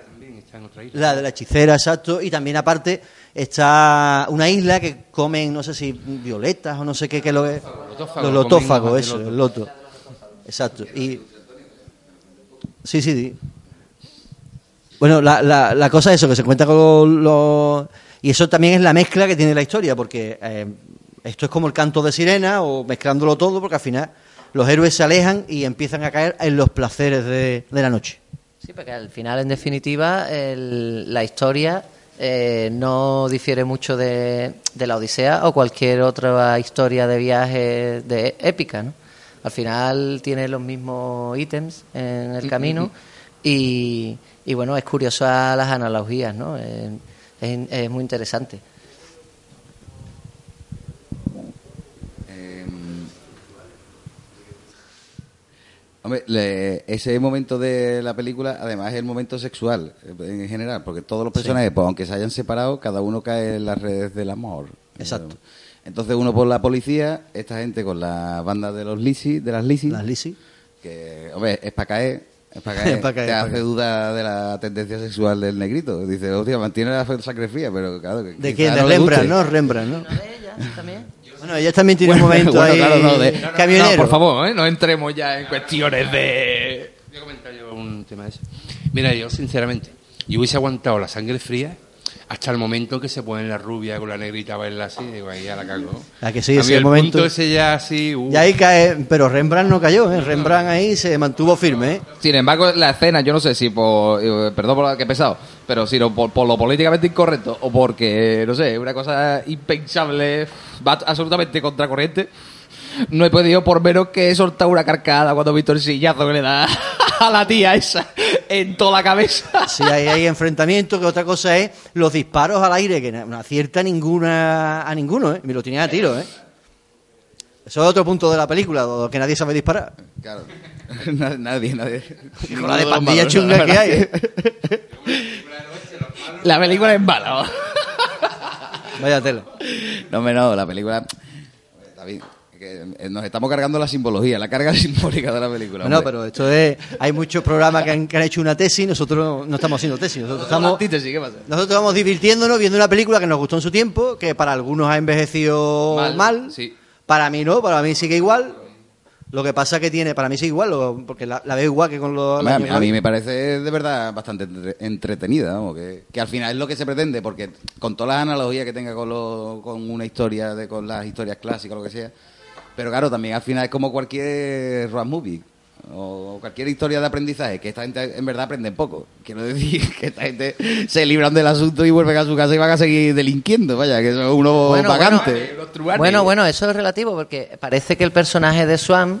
La de la hechicera, exacto. Y también aparte está una isla que comen, no sé si violetas o no sé qué, es lo que Lotófagos, Los lotófagos, eso, el loto. Exacto. Y... Sí, sí, sí. Bueno, la, la, la cosa es eso, que se cuenta con los... Y eso también es la mezcla que tiene la historia, porque eh, esto es como el canto de sirena o mezclándolo todo, porque al final los héroes se alejan y empiezan a caer en los placeres de, de la noche. Sí, porque al final, en definitiva, el- la historia eh, no difiere mucho de, de la Odisea o cualquier otra historia de viaje de épica, ¿no? Al final tiene los mismos ítems en el camino y, y, bueno, es curiosa las analogías, ¿no? Eh, es, es muy interesante. Hombre, le- ese momento de la película, además, es el momento sexual en general, porque todos los personajes, pues, aunque se hayan separado, cada uno cae en las redes del amor. Exacto. Entonces, uno por la policía, esta gente con la banda de los Lisi, de las Lisi, Las Lisi. que, hombre, es para caer. Es para caer. Es pa' caer, Te hace caer. duda de la tendencia sexual del negrito. Dice, hostia, mantiene la sangre fría, pero claro. que ¿De quién? De no Rembrandt. ¿no? Rembrandt, ¿no? ¿Una de ellas también? Bueno, ella también tiene Bueno, un momento bueno, ahí claro, no, de- camionero. No, por favor, ¿eh? no entremos ya en cuestiones de... Voy a comentar yo un tema de eso. Mira, yo sinceramente, yo hubiese aguantado la sangre fría hasta el momento que se pone la rubia con la negrita a bailar así, digo, ahí ya la cago. Ah, que sí, A mí ese el momento- punto ese ya así... uh, Y ahí cae, pero Rembrandt no cayó, ¿eh? Rembrandt ahí se mantuvo firme, ¿eh? Sin embargo, la escena, yo no sé si por. eh, Perdón por lo que he pesado, pero si no por, por lo políticamente incorrecto o porque, no sé, una cosa impensable, va absolutamente contracorriente. No he podido por menos que soltar una carcada cuando he visto el sillazo que le da a la tía esa en toda la cabeza. Sí, ahí hay enfrentamientos, que otra cosa es los disparos al aire, que no acierta ninguna a ninguno, ¿eh? Me lo tenía a tiro, ¿eh? Eso es otro punto de la película, que nadie sabe disparar. Claro. Na- nadie, nadie. Con la de pandilla chunga que hay, ¿eh? La película es mala. Vaya tela. No, no, la película. Está bien. Que, eh, nos estamos cargando la simbología, la carga simbólica de la película. No, hombre. pero esto es. Hay muchos programas que han, que han hecho una tesis, nosotros no estamos haciendo tesis, nosotros estamos. ¿qué pasa? Nosotros vamos divirtiéndonos viendo una película que nos gustó en su tiempo, que para algunos ha envejecido mal. Mal, sí. Para mí no, para mí sigue igual. Lo que pasa que tiene, para mí sigue igual, lo- porque la, la veo igual que con los. A, a mí me parece de verdad bastante entre- entretenida, vamos, que, que al final es lo que se pretende, porque con todas las analogías que tenga con, lo- con una historia, de, con las historias clásicas lo que sea, pero claro, también al final es como cualquier road movie. o cualquier historia de aprendizaje, que esta gente en verdad aprende poco. Quiero decir que esta gente se libran del asunto y vuelven a su casa y van a seguir delinquiendo, vaya, que son unos Bueno, vagantes. Bueno, bueno, eso es relativo porque parece que el personaje de Swan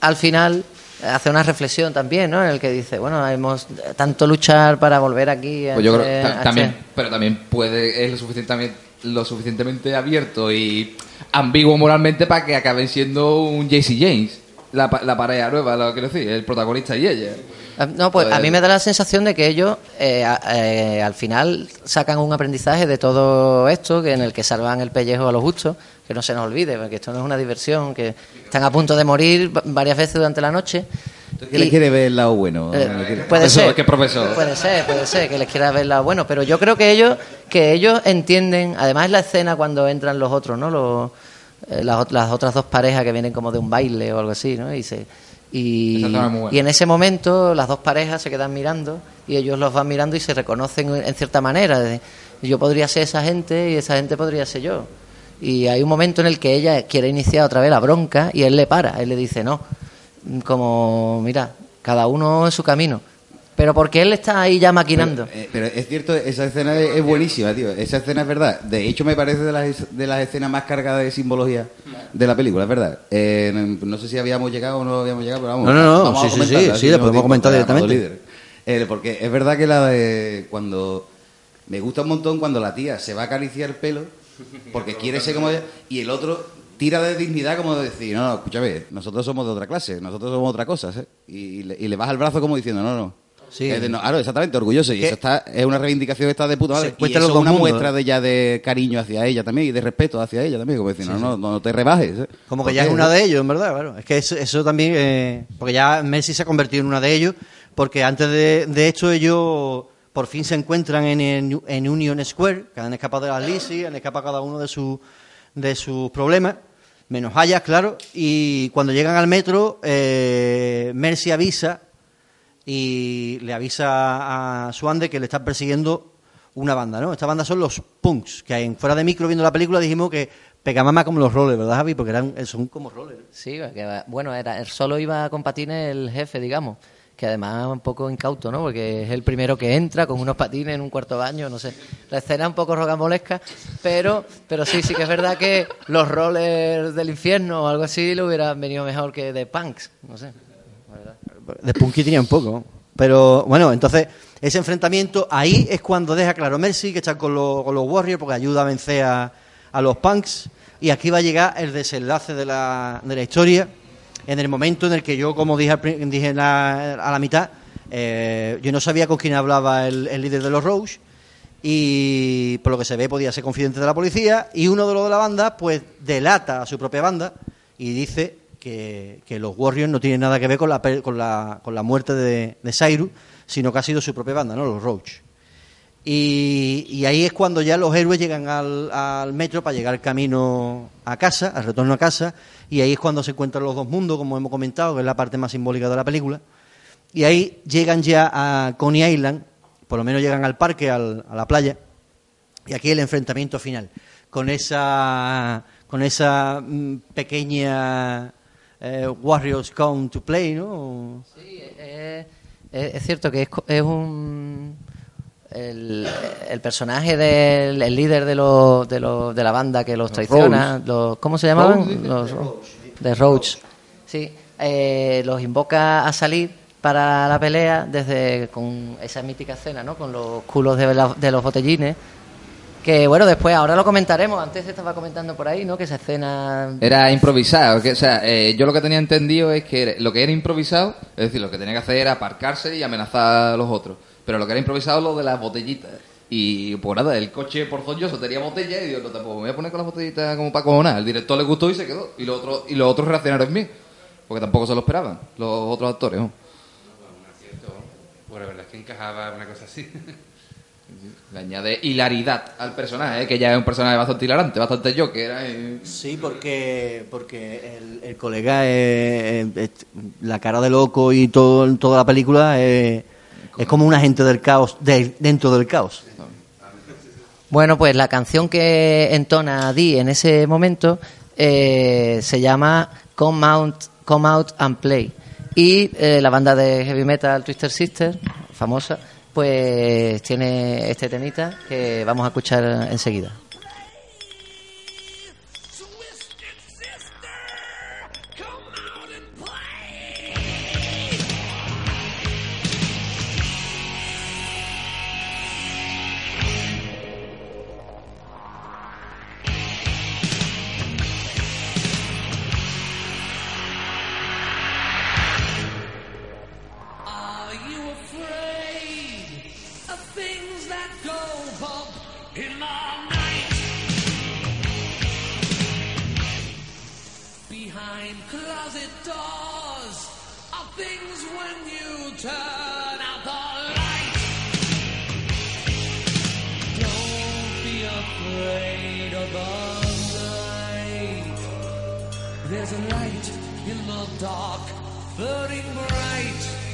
al final hace una reflexión también, ¿no? En el que dice, bueno, hemos tanto luchar para volver aquí. a Pues yo creo también, pero también puede, es lo suficientemente, lo suficientemente abierto y ambiguo moralmente para que acaben siendo un JC James, la, pa- la pareja nueva, lo quiero decir, el protagonista y ella. Ah, No, pues a Pues- mí me da la sensación de que ellos eh, eh, al final sacan un aprendizaje de todo esto, que en el que salvan el pellejo a los justos, que no se nos olvide, porque esto no es una diversión, que están a punto de morir va- varias veces durante la noche. ¿Qué le quiere ver el lado bueno? Eh, ¿Le quiere- puede Profesor, ser, ¿qué profesor? Puede ser, puede ser que les quiera ver la bueno, pero yo creo que ellos que ellos entienden, además la escena cuando entran los otros, ¿no? Los, las, ot- las otras dos parejas que vienen como de un baile o algo así, ¿no? Y se y, en ese momento las dos parejas se quedan mirando y ellos los van mirando y se reconocen en cierta manera. de, yo podría ser esa gente y esa gente podría ser yo. Y hay un momento en el que ella quiere iniciar otra vez la bronca y él le para, él le dice no, como mira, cada uno en su camino. Pero porque él está ahí ya maquinando. Eh, pero es cierto, esa escena es, es buenísima, tío. Esa escena es verdad. De hecho, me parece de las, de las escenas más cargadas de simbología de la película, es verdad. Eh, no, no sé si habíamos llegado o no habíamos llegado, pero vamos. No, no, no, vamos a sí, sí, sí, sí, la podemos comentar directamente. líder. Eh, porque es verdad que la de cuando me gusta un montón cuando la tía se va a acariciar el pelo porque quiere ser como ella y el otro tira de dignidad como de decir, no, no, escúchame, nosotros somos de otra clase, nosotros somos otra cosa, ¿eh? Y, y le, y le baja el brazo como diciendo, no, no. Sí. Es de, no, claro, exactamente, orgulloso. Y eso está, es una reivindicación esta de puta madre. Y eso los es una muestra ¿eh? de ya de cariño hacia ella también y de respeto hacia ella también. Como decir, no, no, no te rebajes. ¿eh? Como que ¿Por ya es una de ellos, en verdad, claro. Es que eso, eso también, eh, porque ya Messi se ha convertido en una de ellos, porque antes de, de esto ellos por fin se encuentran en, en, en Union Square, que han escapado de las Lizzie, han escapado cada uno de, su, de sus problemas, menos Hayas, claro, y cuando llegan al metro, eh, Mercy avisa y le avisa a Swan de que le están persiguiendo una banda, ¿no? Esta banda son los punks, que en fuera de micro viendo la película dijimos que pegaban más como los roles, ¿verdad, Javi? Porque eran, son como roles. Sí, que, bueno, era, solo iba con patines el jefe, digamos, que además un poco incauto, ¿no? Porque es el primero que entra con unos patines en un cuarto baño, no sé. La escena es un poco rocambolesca, pero, pero sí, sí que es verdad que los roles del infierno o algo así le hubieran venido mejor que de punks, no sé. De Punky tenía un poco. Pero bueno, entonces ese enfrentamiento ahí es cuando deja claro Mercy que está con, los- con los Warriors porque ayuda a vencer a, a los Punks. Y aquí va a llegar el desenlace de la, de la historia. En el momento en el que yo, como dije, dije a la mitad, eh, yo no sabía con quién hablaba el, el líder de los Rogues. Y por lo que se ve, podía ser confidente de la policía. Y uno de los de la banda, pues delata a su propia banda y dice que, los Warriors no tienen nada que ver con la, con la, con la muerte de, de Cyrus, sino que ha sido su propia banda, ¿no? Los Roach. Y, y ahí es cuando ya los héroes llegan al, metro para llegar camino a casa, al retorno a casa, y ahí es cuando se encuentran los dos mundos, como hemos comentado, que es la parte más simbólica de la película. Y ahí llegan ya a Coney Island, por lo menos llegan al parque, a la playa, y aquí el enfrentamiento final, con esa, con esa mm, pequeña eh, Warriors Come to Play, ¿no? Sí, es, es- es cierto que es, co- es un el, el personaje del el líder de, los, de, los, de la banda que los, traiciona, los, ¿cómo se llamaban? Roach, los de Roach. Sí, eh, los invoca a salir para la pelea desde con esa mítica escena, ¿no? Con los culos de, la- de los botellines. Que bueno, después, ahora lo comentaremos. Antes se estaba comentando por ahí, ¿no? Que esa escena. Era improvisado, que, o sea, eh, yo lo que tenía entendido es que lo que era improvisado, es decir, lo que tenía que hacer era aparcarse y amenazar a los otros. Pero lo que era improvisado es lo de las botellitas. Y pues nada, el coche porzoñoso tenía botella y digo, no, tampoco me voy a poner con las botellitas como para cojonar. El director le gustó y se quedó. Y los otros, y los otros reaccionaron bien. Porque tampoco se lo esperaban, los otros actores. ¿no? Pues la verdad es que encajaba una cosa así. Le añade hilaridad al personaje, ¿eh? que ya es un personaje bastante hilarante, bastante yo, que era... eh, Sí, porque, porque el, el colega, es- la cara de loco y todo, toda la película es, es como un agente del caos de- dentro del caos. Bueno, pues la canción que entona Dee en ese momento eh, se llama Come Out, Come Out and Play. Y eh, la banda de heavy metal Twister Sister, famosa, pues tiene este temita que vamos a escuchar enseguida. Afraid of the night. There's a light in the dark, burning bright.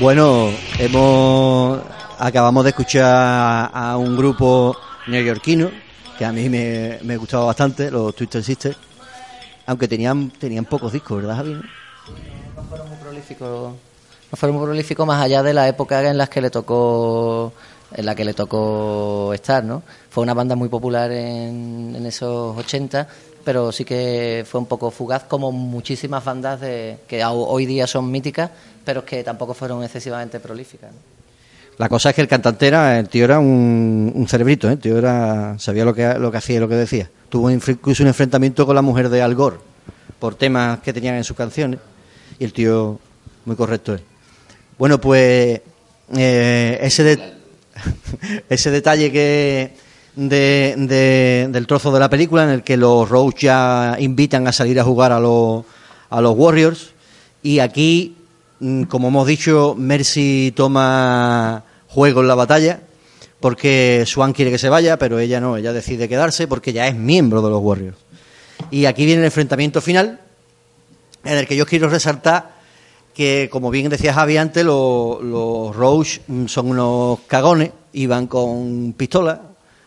Bueno, hemos acabamos de escuchar a un grupo neoyorquino que a mí me, me gustaba bastante, los Twister Sisters, aunque tenían tenían pocos discos, ¿verdad, Javi? No fueron muy prolíficos, no fueron muy prolíficos más allá de la época en las que le tocó en la que le tocó estar, ¿no? Fue una banda muy popular en, en esos 80, pero sí que fue un poco fugaz, como muchísimas bandas de, que ho- hoy día son míticas, pero que tampoco fueron excesivamente prolíficas. La cosa es que el cantante era, el tío era un, un cerebrito, ¿eh? el tío era, sabía lo que, lo que hacía y lo que decía. Tuvo incluso un enfrentamiento con la mujer de Al Gore por temas que tenían en sus canciones. Y el tío, muy correcto es. Bueno, pues eh, ese, ese detalle que de- de- del trozo de la película en el que los Roach ya invitan a salir a jugar a los, a los Warriors. Y aquí, mm, como hemos dicho, Mercy toma juego en la batalla porque Swan quiere que se vaya, pero ella no, ella decide quedarse porque ya es miembro de los Warriors. Y aquí viene el enfrentamiento final, en el que yo quiero resaltar que, como bien decía Javi antes, los, los mm, son unos cagones y van con pistola,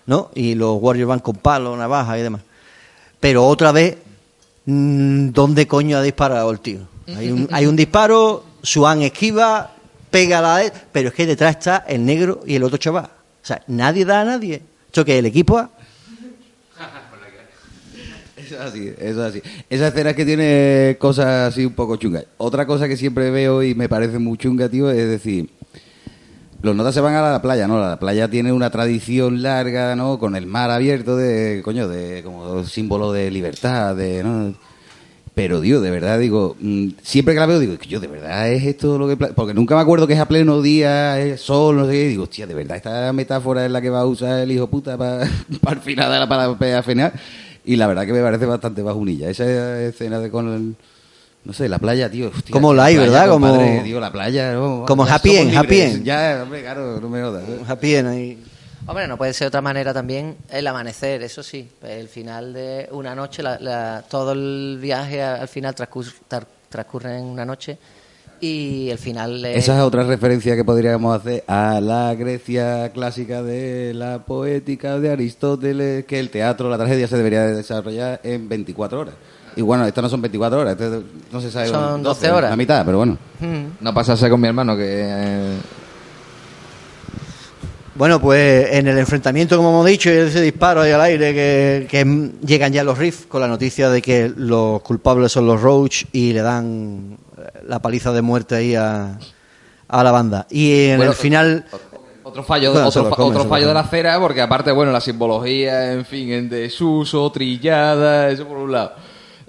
¿no? Y los Warriors van con palo, navaja y demás. Pero otra vez, mm, ¿dónde coño ha disparado el tío? Hay un, hay un disparo, Swan esquiva, pega la... Pero es que detrás está el negro y el otro chaval. O sea, nadie da a nadie. ¿Esto que el equipo A? Es así, es así. Esa escena que tiene cosas así un poco chungas. Otra cosa que siempre veo y me parece muy chunga, tío, es decir, los notas se van a la playa, ¿no? La playa tiene una tradición larga, ¿no? Con el mar abierto de, coño, de como símbolo de libertad, de, ¿no? Pero, tío, de verdad, digo, mm, siempre que la veo, digo, yo, de verdad es esto lo que... pla-?" Porque nunca me acuerdo que es a pleno día, es sol, no sé qué, digo, hostia, de verdad, esta metáfora es la que va a usar el hijo puta para el final, para, para final. Y la verdad que me parece bastante bajunilla. Esa escena de con el... No sé, la playa, tío. hostia, Como la playa, ¿verdad? Como- compadre, tío, la playa. no, Como ya happy end, happy end. Ya, hombre, claro, no me jodas. ¿eh? Happy end ahí. Hombre, no puede ser de otra manera también el amanecer, eso sí. El final de una noche, la- la- todo el viaje al final transcurre, transcurre en una noche y el final es... Esa es otra referencia que podríamos hacer a la Grecia clásica de la poética de Aristóteles, que el teatro, la tragedia se debería de desarrollar en 24 horas. Y bueno, estas no son 24 horas, este no se sabe. Son 12 horas. La mitad, pero bueno. Mm. No pasase con mi hermano que... eh, Bueno, pues en el enfrentamiento, como hemos dicho, y ese disparo ahí al aire, que, que llegan ya los Riff con la noticia de que los culpables son los Roach y le dan eh, la paliza de muerte ahí a, a la banda. Y en Bueno, el final... Otro fallo, Bueno, otro, come, fallo de la cera, porque aparte, bueno, la simbología, en fin, en desuso, trillada, eso por un lado.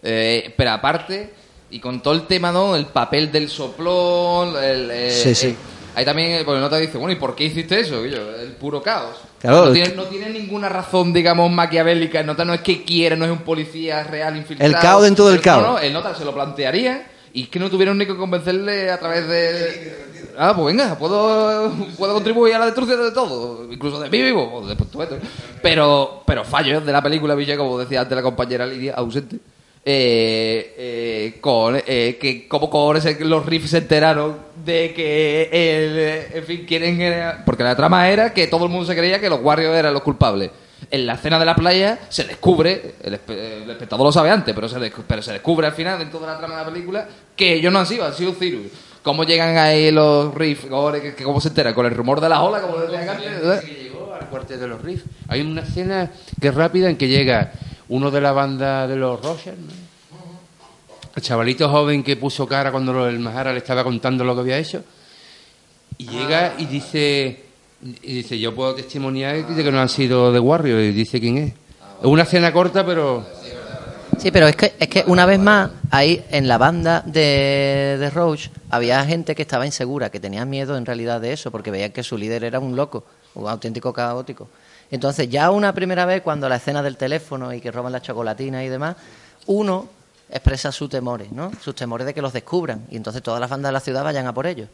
Eh, pero aparte, y con todo el tema, ¿no? El papel del soplón, el... eh, Sí, sí. eh, ahí también, eh, porque no te dice, bueno, ¿y por qué hiciste eso? Yo, el puro caos. Claro, no, tiene, que- no tiene ninguna razón, digamos, maquiavélica. El nota no es que quiera, no es un policía real infiltrado. El caos dentro del El- caos. No, no, el nota se lo plantearía y es que no tuvieron ni que convencerle a través de... Ah, pues venga, puedo, puedo contribuir a la destrucción de todo, incluso de mí mismo, o de tu esto. Pero, pero fallos de la película, Villa, como decía antes la compañera Lidia, ausente. Eh, eh, con eh, que como con ese- los riffs se enteraron de que el, eh, en fin quieren porque la trama era que todo el mundo se creía que los Warriors eran los culpables. En la escena de la playa se descubre el, espe- el espectador lo sabe antes pero se, pero se descubre al final dentro de la trama de la película que ellos no han sido han sido Cyrus cómo llegan ahí los riffs cómo se enteran con el rumor de la ola como decía antes que llegó al cuartel de los Riffs. Hay una escena que es rápida en que llega uno de la banda de los Rogers, ¿no? el chavalito joven que puso cara cuando el Mahara le estaba contando lo que había hecho, y llega y dice, y dice yo puedo testimoniar de que no han sido de Warrior, y dice quién es. Es una escena corta, pero... Sí, pero es que, es que una vez más, ahí en la banda de, de Roach había gente que estaba insegura, que tenía miedo en realidad de eso, porque veían que su líder era un loco, un auténtico caótico. Entonces, ya una primera vez, cuando la escena del teléfono y que roban las chocolatinas y demás, uno expresa sus temores, ¿no? Sus temores de que los descubran, y entonces todas las bandas de la ciudad vayan a por ellos.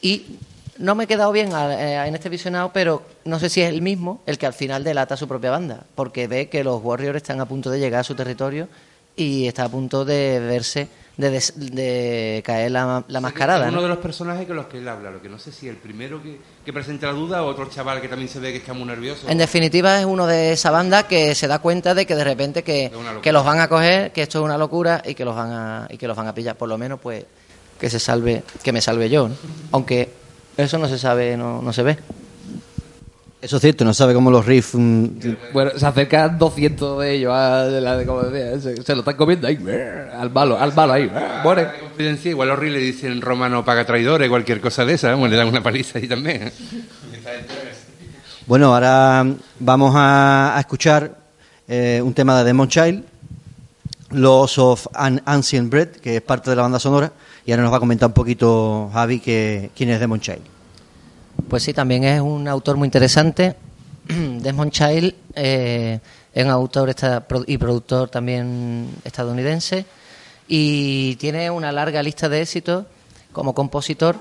Y no me he quedado bien eh, en este visionado, pero no sé si es el mismo el que al final delata a su propia banda, porque ve que los Warriors están a punto de llegar a su territorio y está a punto de verse, de, des- de caer la, la mascarada. Es uno ¿no? de los personajes con los que él habla, lo que no sé si el primero que, que presenta la duda o otro chaval que también se ve que está muy nervioso. En definitiva es uno de esa banda que se da cuenta de que de repente que, que los van a coger, que esto es una locura y que los van a y que los van a pillar. Por lo menos pues que se salve, que me salve yo, ¿no? Aunque eso no se sabe, no, no se ve. Eso es cierto, no sabe cómo los Riff... mm, Bueno, se acercan 200 de ellos, a, de la, de- como decía, se, se lo están comiendo ahí, al malo, al malo ahí, muere. Confidencia, igual horrible le dicen romano paga traidores, cualquier cosa de esa, vamos, le dan una paliza ahí también. Bueno, ahora vamos a, a escuchar eh, un tema de Demon Child, Los of an Ancient Bread, que es parte de la banda sonora. Y ahora nos va a comentar un poquito Javi que, quién es Demon Child. Pues sí, también es un autor muy interesante. Desmond Child eh, es un autor y productor también estadounidense y tiene una larga lista de éxitos como compositor,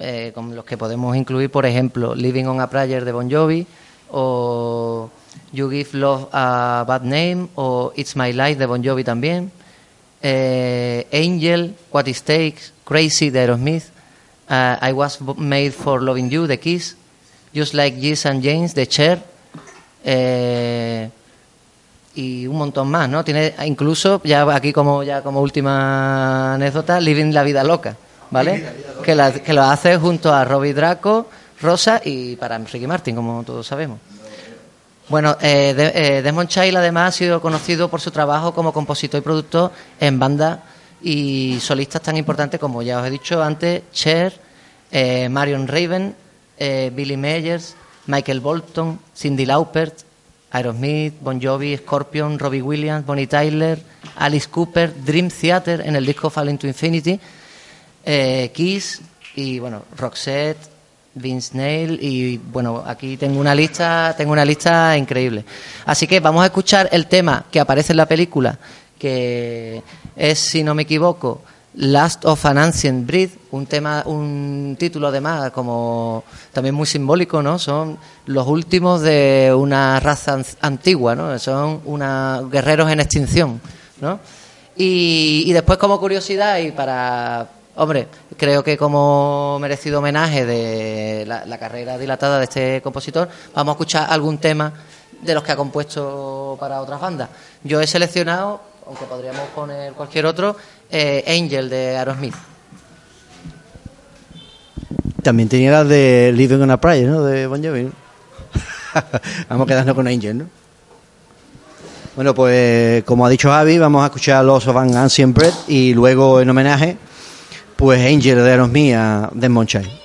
eh, con los que podemos incluir, por ejemplo, Living on a Prayer de Bon Jovi o You Give Love a Bad Name o It's My Life de Bon Jovi también. Eh, Angel, What It Takes, Crazy de Aerosmith, uh, I Was Made for Loving You de Kiss, Just Like Jess and James de Cher, eh, y un montón más, ¿no? Tiene incluso, ya aquí como ya como última anécdota, Living la Vida Loca, ¿vale? Que, la- que lo hace junto a Robbie Draco, Rosa y para Ricky Martin, como todos sabemos. Bueno, eh, de- eh, Desmond Child además ha sido conocido por su trabajo como compositor y productor en bandas y solistas tan importantes como ya os he dicho antes, Cher, eh, Marion Raven, eh, Billy Meyers, Michael Bolton, Cindy Lauper, Aerosmith, Bon Jovi, Scorpion, Robbie Williams, Bonnie Tyler, Alice Cooper, Dream Theater en el disco Falling to Infinity, eh, Kiss y bueno, Roxette, Vince Neil y bueno, aquí tengo una lista, tengo una lista increíble. Así que vamos a escuchar el tema que aparece en la película, que es, si no me equivoco, Last of an Ancient Breed, un tema, un título además como también muy simbólico, ¿no? Son los últimos de una raza an- antigua, ¿no? Son una guerreros en extinción, ¿no? Y, y después como curiosidad y para, hombre, creo que como merecido homenaje de la, la carrera dilatada de este compositor, vamos a escuchar algún tema de los que ha compuesto para otras bandas. Yo he seleccionado, aunque podríamos poner cualquier otro, eh, Angel de Aerosmith. También tenía la de Living on a Prayer, ¿no? De Bon Jovi. vamos a quedarnos con Angel, ¿no? Bueno, pues como ha dicho Javi, vamos a escuchar Los of an Ancient Bread y luego en homenaje, pues Angel de Aerosmith a Desmond.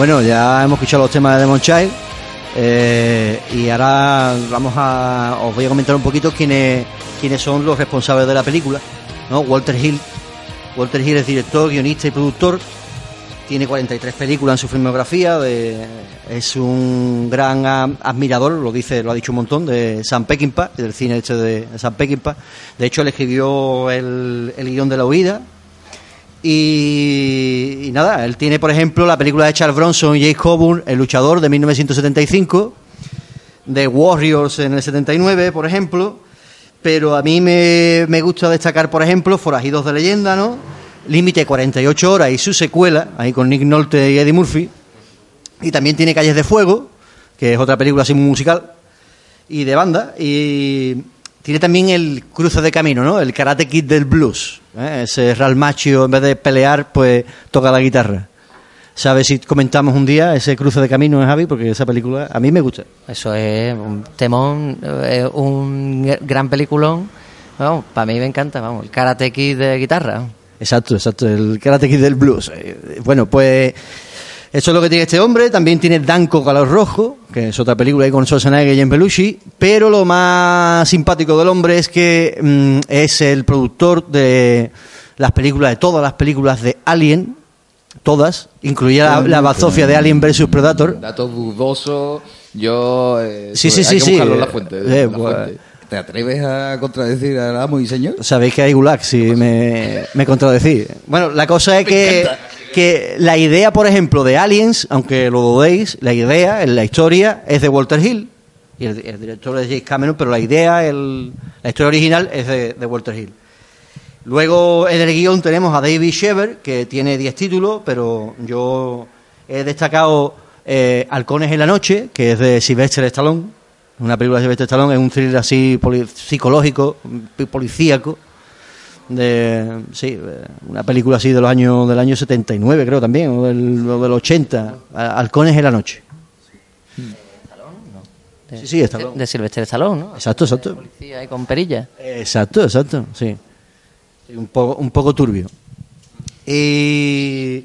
Bueno, ya hemos escuchado los temas de Demon Child eh, y ahora vamos a os voy a comentar un poquito quiénes quiénes son los responsables de la película, ¿no? Walter Hill. Walter Hill es director, guionista y productor. Tiene 43 películas en su filmografía. es un gran admirador, lo dice, lo ha dicho un montón, de Sam Peckinpah, del cine este de, de Sam Peckinpah. De hecho, él escribió el, el guion de la huida. Y, y nada, él tiene, por ejemplo, la película de Charles Bronson y Jake Coburn, El luchador de 1975, de Warriors en el 79, por ejemplo. Pero a mí me, me gusta destacar, por ejemplo, Forajidos de Leyenda, ¿no? Límite 48 horas y su secuela, ahí con Nick Nolte y Eddie Murphy. Y también tiene Calles de Fuego, que es otra película así muy musical y de banda. Y tiene también el cruce de camino, ¿no? El Karate Kid del blues. ¿eh? Ese Real Macho, en vez de pelear, pues toca la guitarra. ¿Sabes si comentamos un día ese cruce de camino, Javi? Porque esa película a mí me gusta. Eso es un temón, eh, un gran peliculón. Vamos, para mí me encanta, vamos, el Karate Kid de guitarra. Exacto, exacto, el Karate Kid del blues. Eh, Bueno, pues eso es lo que tiene este hombre. También tiene Danco Calor Rojo, que es otra película ahí con Schwarzenegger y Jane Belushi. Pero lo más simpático del hombre es que mm, es el productor de las películas, de todas las películas de Alien, todas, incluida la, la bazofia de Alien vs Predator. Datos dudosos. Yo. eh, Sí, sobre- sí, hay sí, que sí. buscarlo en la fuente. Eh, en la pues, fuente. ¿Te atreves a contradecir al amo y señor? Sabéis que hay gulag si me, me contradecís. Bueno, la cosa es que, que la idea, por ejemplo, de Aliens, aunque lo dudéis, la idea, la historia, es de Walter Hill. Y el, director es James Cameron, pero la idea, el- la historia original es de, Walter Hill. Luego en el guion tenemos a David Shever, que tiene 10 títulos, pero yo he destacado eh, Halcones en la Noche, que es de Sylvester Stallone. Una película de Sylvester Stallone, es un thriller así psicológico, policíaco. De, sí, eh, una película así de los años, del año 79, creo también, o del, o del 80. A- Halcones en la Noche. De, Sí, sí, Stallone. De Sylvester Stallone, ¿no? Exacto, exacto. Policía ahí con perilla. Exacto, exacto, sí. Sí, Un poco, un poco turbio. Y,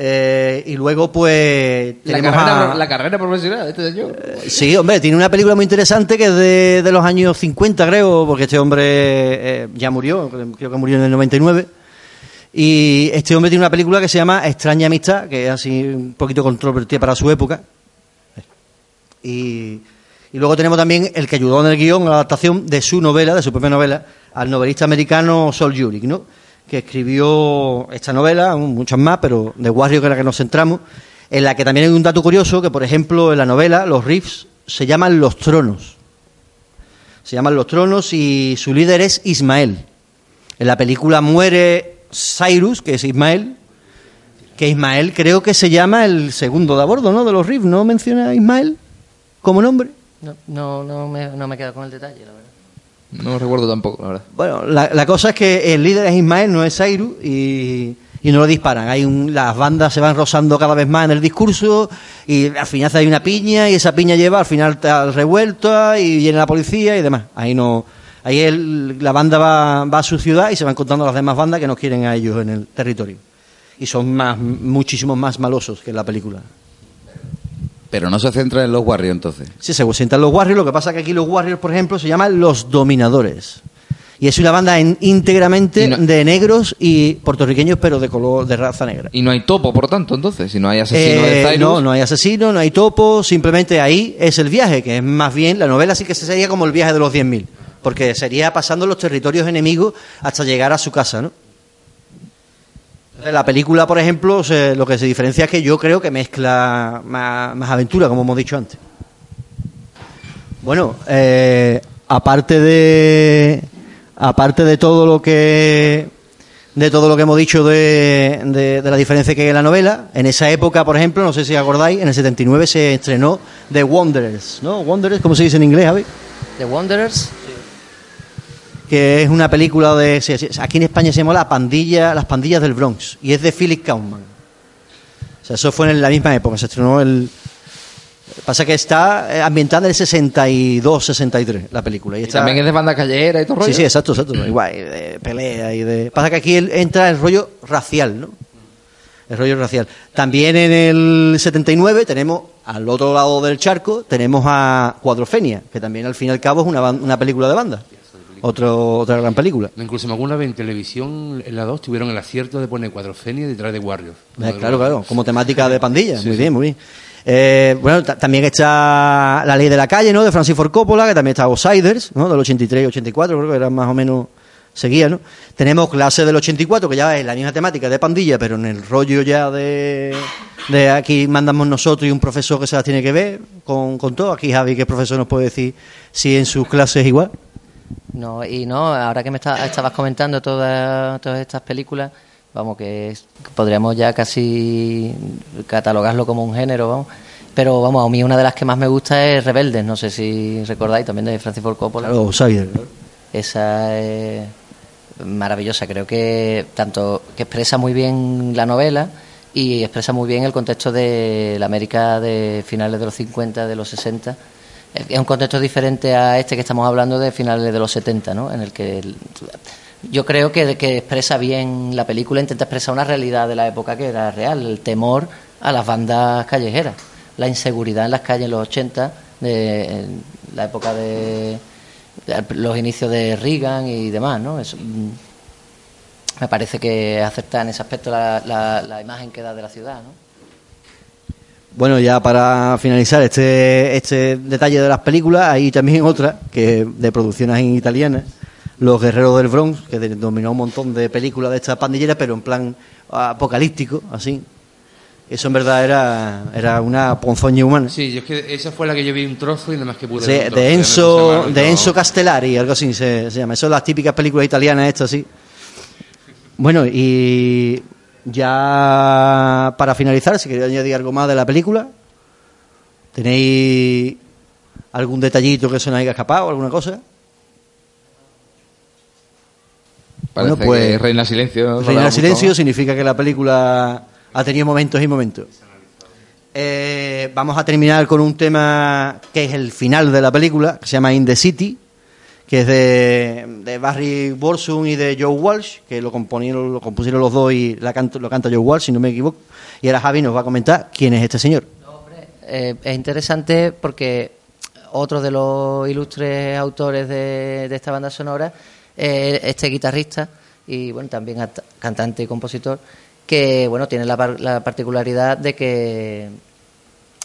eh, y luego, pues. La carrera, a- la carrera profesional este señor. Sí, hombre, tiene una película muy interesante que es de, de los años 50, creo, porque este hombre eh, ya murió, creo que murió en el 99. Y este hombre tiene una película que se llama Extraña Amistad, que es así un poquito controvertida para su época. Y, y luego tenemos también el que ayudó en el guion, a la adaptación de su novela, de su propia novela, al novelista americano Sol Yurik, ¿no? Que escribió esta novela, muchas más, pero de Warrior, que es la que nos centramos, en la que también hay un dato curioso, que por ejemplo en la novela los riffs se llaman Los Tronos. Se llaman Los Tronos y su líder es Ismael. En la película muere Cyrus, que es Ismael, que Ismael creo que se llama el segundo de a bordo, ¿no? De los riffs, ¿no menciona Ismael como nombre? No, no, no, me, no me he quedado con el detalle, la verdad. No recuerdo tampoco, la verdad. Bueno, la, la cosa es que el líder es Ismael, no es Cyrus, y, y no lo disparan. Hay un, las bandas se van rozando cada vez más en el discurso, y al final hay una piña, y esa piña lleva al final al revuelto, y viene la policía y demás. Ahí no. Ahí el- la banda va, va a su ciudad y se van encontrando las demás bandas que no quieren a ellos en el territorio. Y son más, muchísimos más malosos que en la película. Pero no se centra en los Warriors entonces. Sí, se sientan los Warriors, lo que pasa que aquí los Warriors, por ejemplo, se llaman los Dominadores. Y es una banda en- íntegramente no- de negros y puertorriqueños, pero de color de raza negra. Y no hay topo, por tanto, entonces. Si no hay asesino Eh, de Cyrus. no, no hay asesino, no hay topo, simplemente ahí es el viaje, que es más bien, la novela sí que sería como el viaje de los 10.000, porque sería pasando los territorios enemigos hasta llegar a su casa, ¿no? La película, por ejemplo, lo que se diferencia es que yo creo que mezcla más, más aventura, como hemos dicho antes. Bueno, eh, aparte de aparte de todo lo que de todo lo que hemos dicho de, de- de la diferencia que hay en la novela, en esa época, por ejemplo, no sé si acordáis, en el 79 se estrenó The Wanderers, ¿no? Wanderers, ¿cómo se dice en inglés, Javi? The Wanderers, Que es una película de aquí en España se llama La pandilla, las pandillas del Bronx y es de Philip Kaufman. O sea, eso fue en la misma época, se estrenó el pasa que está eh, ambientada en el 62, 63 la película y, Y está- también es de banda callera y todo rollo. Sí, sí, exacto, exacto. Igual, de pelea y de. Pasa que aquí entra el rollo racial, ¿no? El rollo racial. También en el 79 tenemos, al otro lado del charco, tenemos a Cuadrofenia, que también al fin y al cabo es una, una película de banda. Otro, otra gran película. Incluso alguna vez en televisión, en la 2, tuvieron el acierto de poner Cuadrofenia detrás de Warriors. Eh, claro, claro, como temática de pandilla. Sí, muy sí. bien, muy bien. Eh, bueno, ta- también está La Ley de la Calle, ¿no? De Francis Ford Coppola, que también está Outsiders, ¿no? Del 83 y 84, creo que eran más o menos seguía, ¿no? Tenemos Clase del 84, que ya es la misma temática de pandilla, pero en el rollo ya de, de aquí mandamos nosotros y un profesor que se las tiene que ver con, con todo. Aquí Javi, que es profesor, nos puede decir si en sus clases es igual. No, y no, ahora que me está- estabas comentando todas, todas estas películas, vamos, que es- podríamos ya casi catalogarlo como un género, vamos. Pero vamos, a mí una de las que más me gusta es Rebeldes, no sé si recordáis, también de Francis Ford Coppola. Claro. Esa es maravillosa, creo que tanto que expresa muy bien la novela y expresa muy bien el contexto de la América de finales de los 50, de los 60. Es un contexto diferente a este que estamos hablando de finales de los 70, ¿no? En el que yo creo que, expresa bien la película, intenta expresar una realidad de la época que era real, el temor a las bandas callejeras, la inseguridad en las calles en los 80, de la época de, de los inicios de Reagan y demás, ¿no? Eso, mm, me parece que acepta en ese aspecto la, la- la imagen que da de la ciudad, ¿no? Bueno, ya para finalizar este, este detalle de las películas, hay también otra que de producciones italianas, Los Guerreros del Bronx, que dominó un montón de películas de esta pandillera, pero en plan apocalíptico, así. Eso en verdad era, era una ponzoña humana. Sí, yo es que esa fue la que yo vi un trozo y nada más que pude Sí, ver de Enzo, de. Enzo Castellari, algo así se, se llama. Eso son las típicas películas italianas estas, sí. Bueno, y ya para finalizar, si queréis añadir algo más de la película, ¿tenéis algún detallito que se nos haya escapado, alguna cosa? Parece Bueno, pues, que Reina Silencio. Reina Silencio significa que la película ha tenido momentos y momentos. Eh, vamos a terminar con un tema que es el final de la película, que se llama In the City, que es de, de Barry Borsum y de Joe Walsh, que lo, componieron, lo compusieron los dos y lo canta Joe Walsh, si no me equivoco. Y ahora Javi nos va a comentar quién es este señor. Eh, es interesante porque otro de los ilustres autores de, de esta banda sonora es este guitarrista y bueno también cantante y compositor que bueno tiene la, la particularidad de que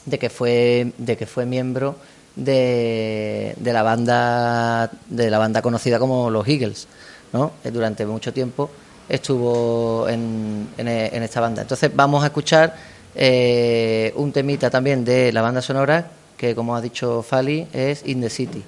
de que fue de que fue miembro de, de la banda de la banda conocida como los Eagles ¿no? Eh, durante mucho tiempo estuvo en, en, en esta banda entonces vamos a escuchar eh, un temita también de la banda sonora que como ha dicho Fali es In the City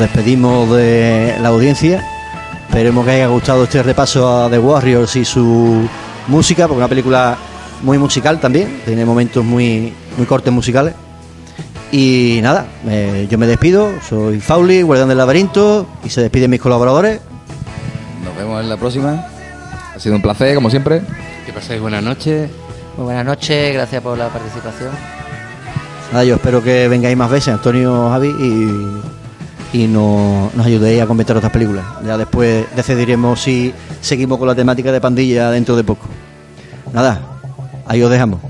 despedimos de la audiencia Esperemos que haya gustado este repaso a The Warriors y su música, porque es una película muy musical también, tiene momentos muy, muy cortes musicales. Y nada, eh, yo me despido, soy Fauli, guardián del laberinto, y se despiden mis colaboradores. Nos vemos en la próxima. Ha sido un placer, como siempre. Que paséis buenas noches. Muy buenas noches, gracias por la participación. Nada, yo espero que vengáis más veces, Antonio, Javi, y, y no- nos ayudéis a comentar otras películas. Ya después decidiremos si seguimos con la temática de pandilla dentro de poco. Nada, ahí os dejamos.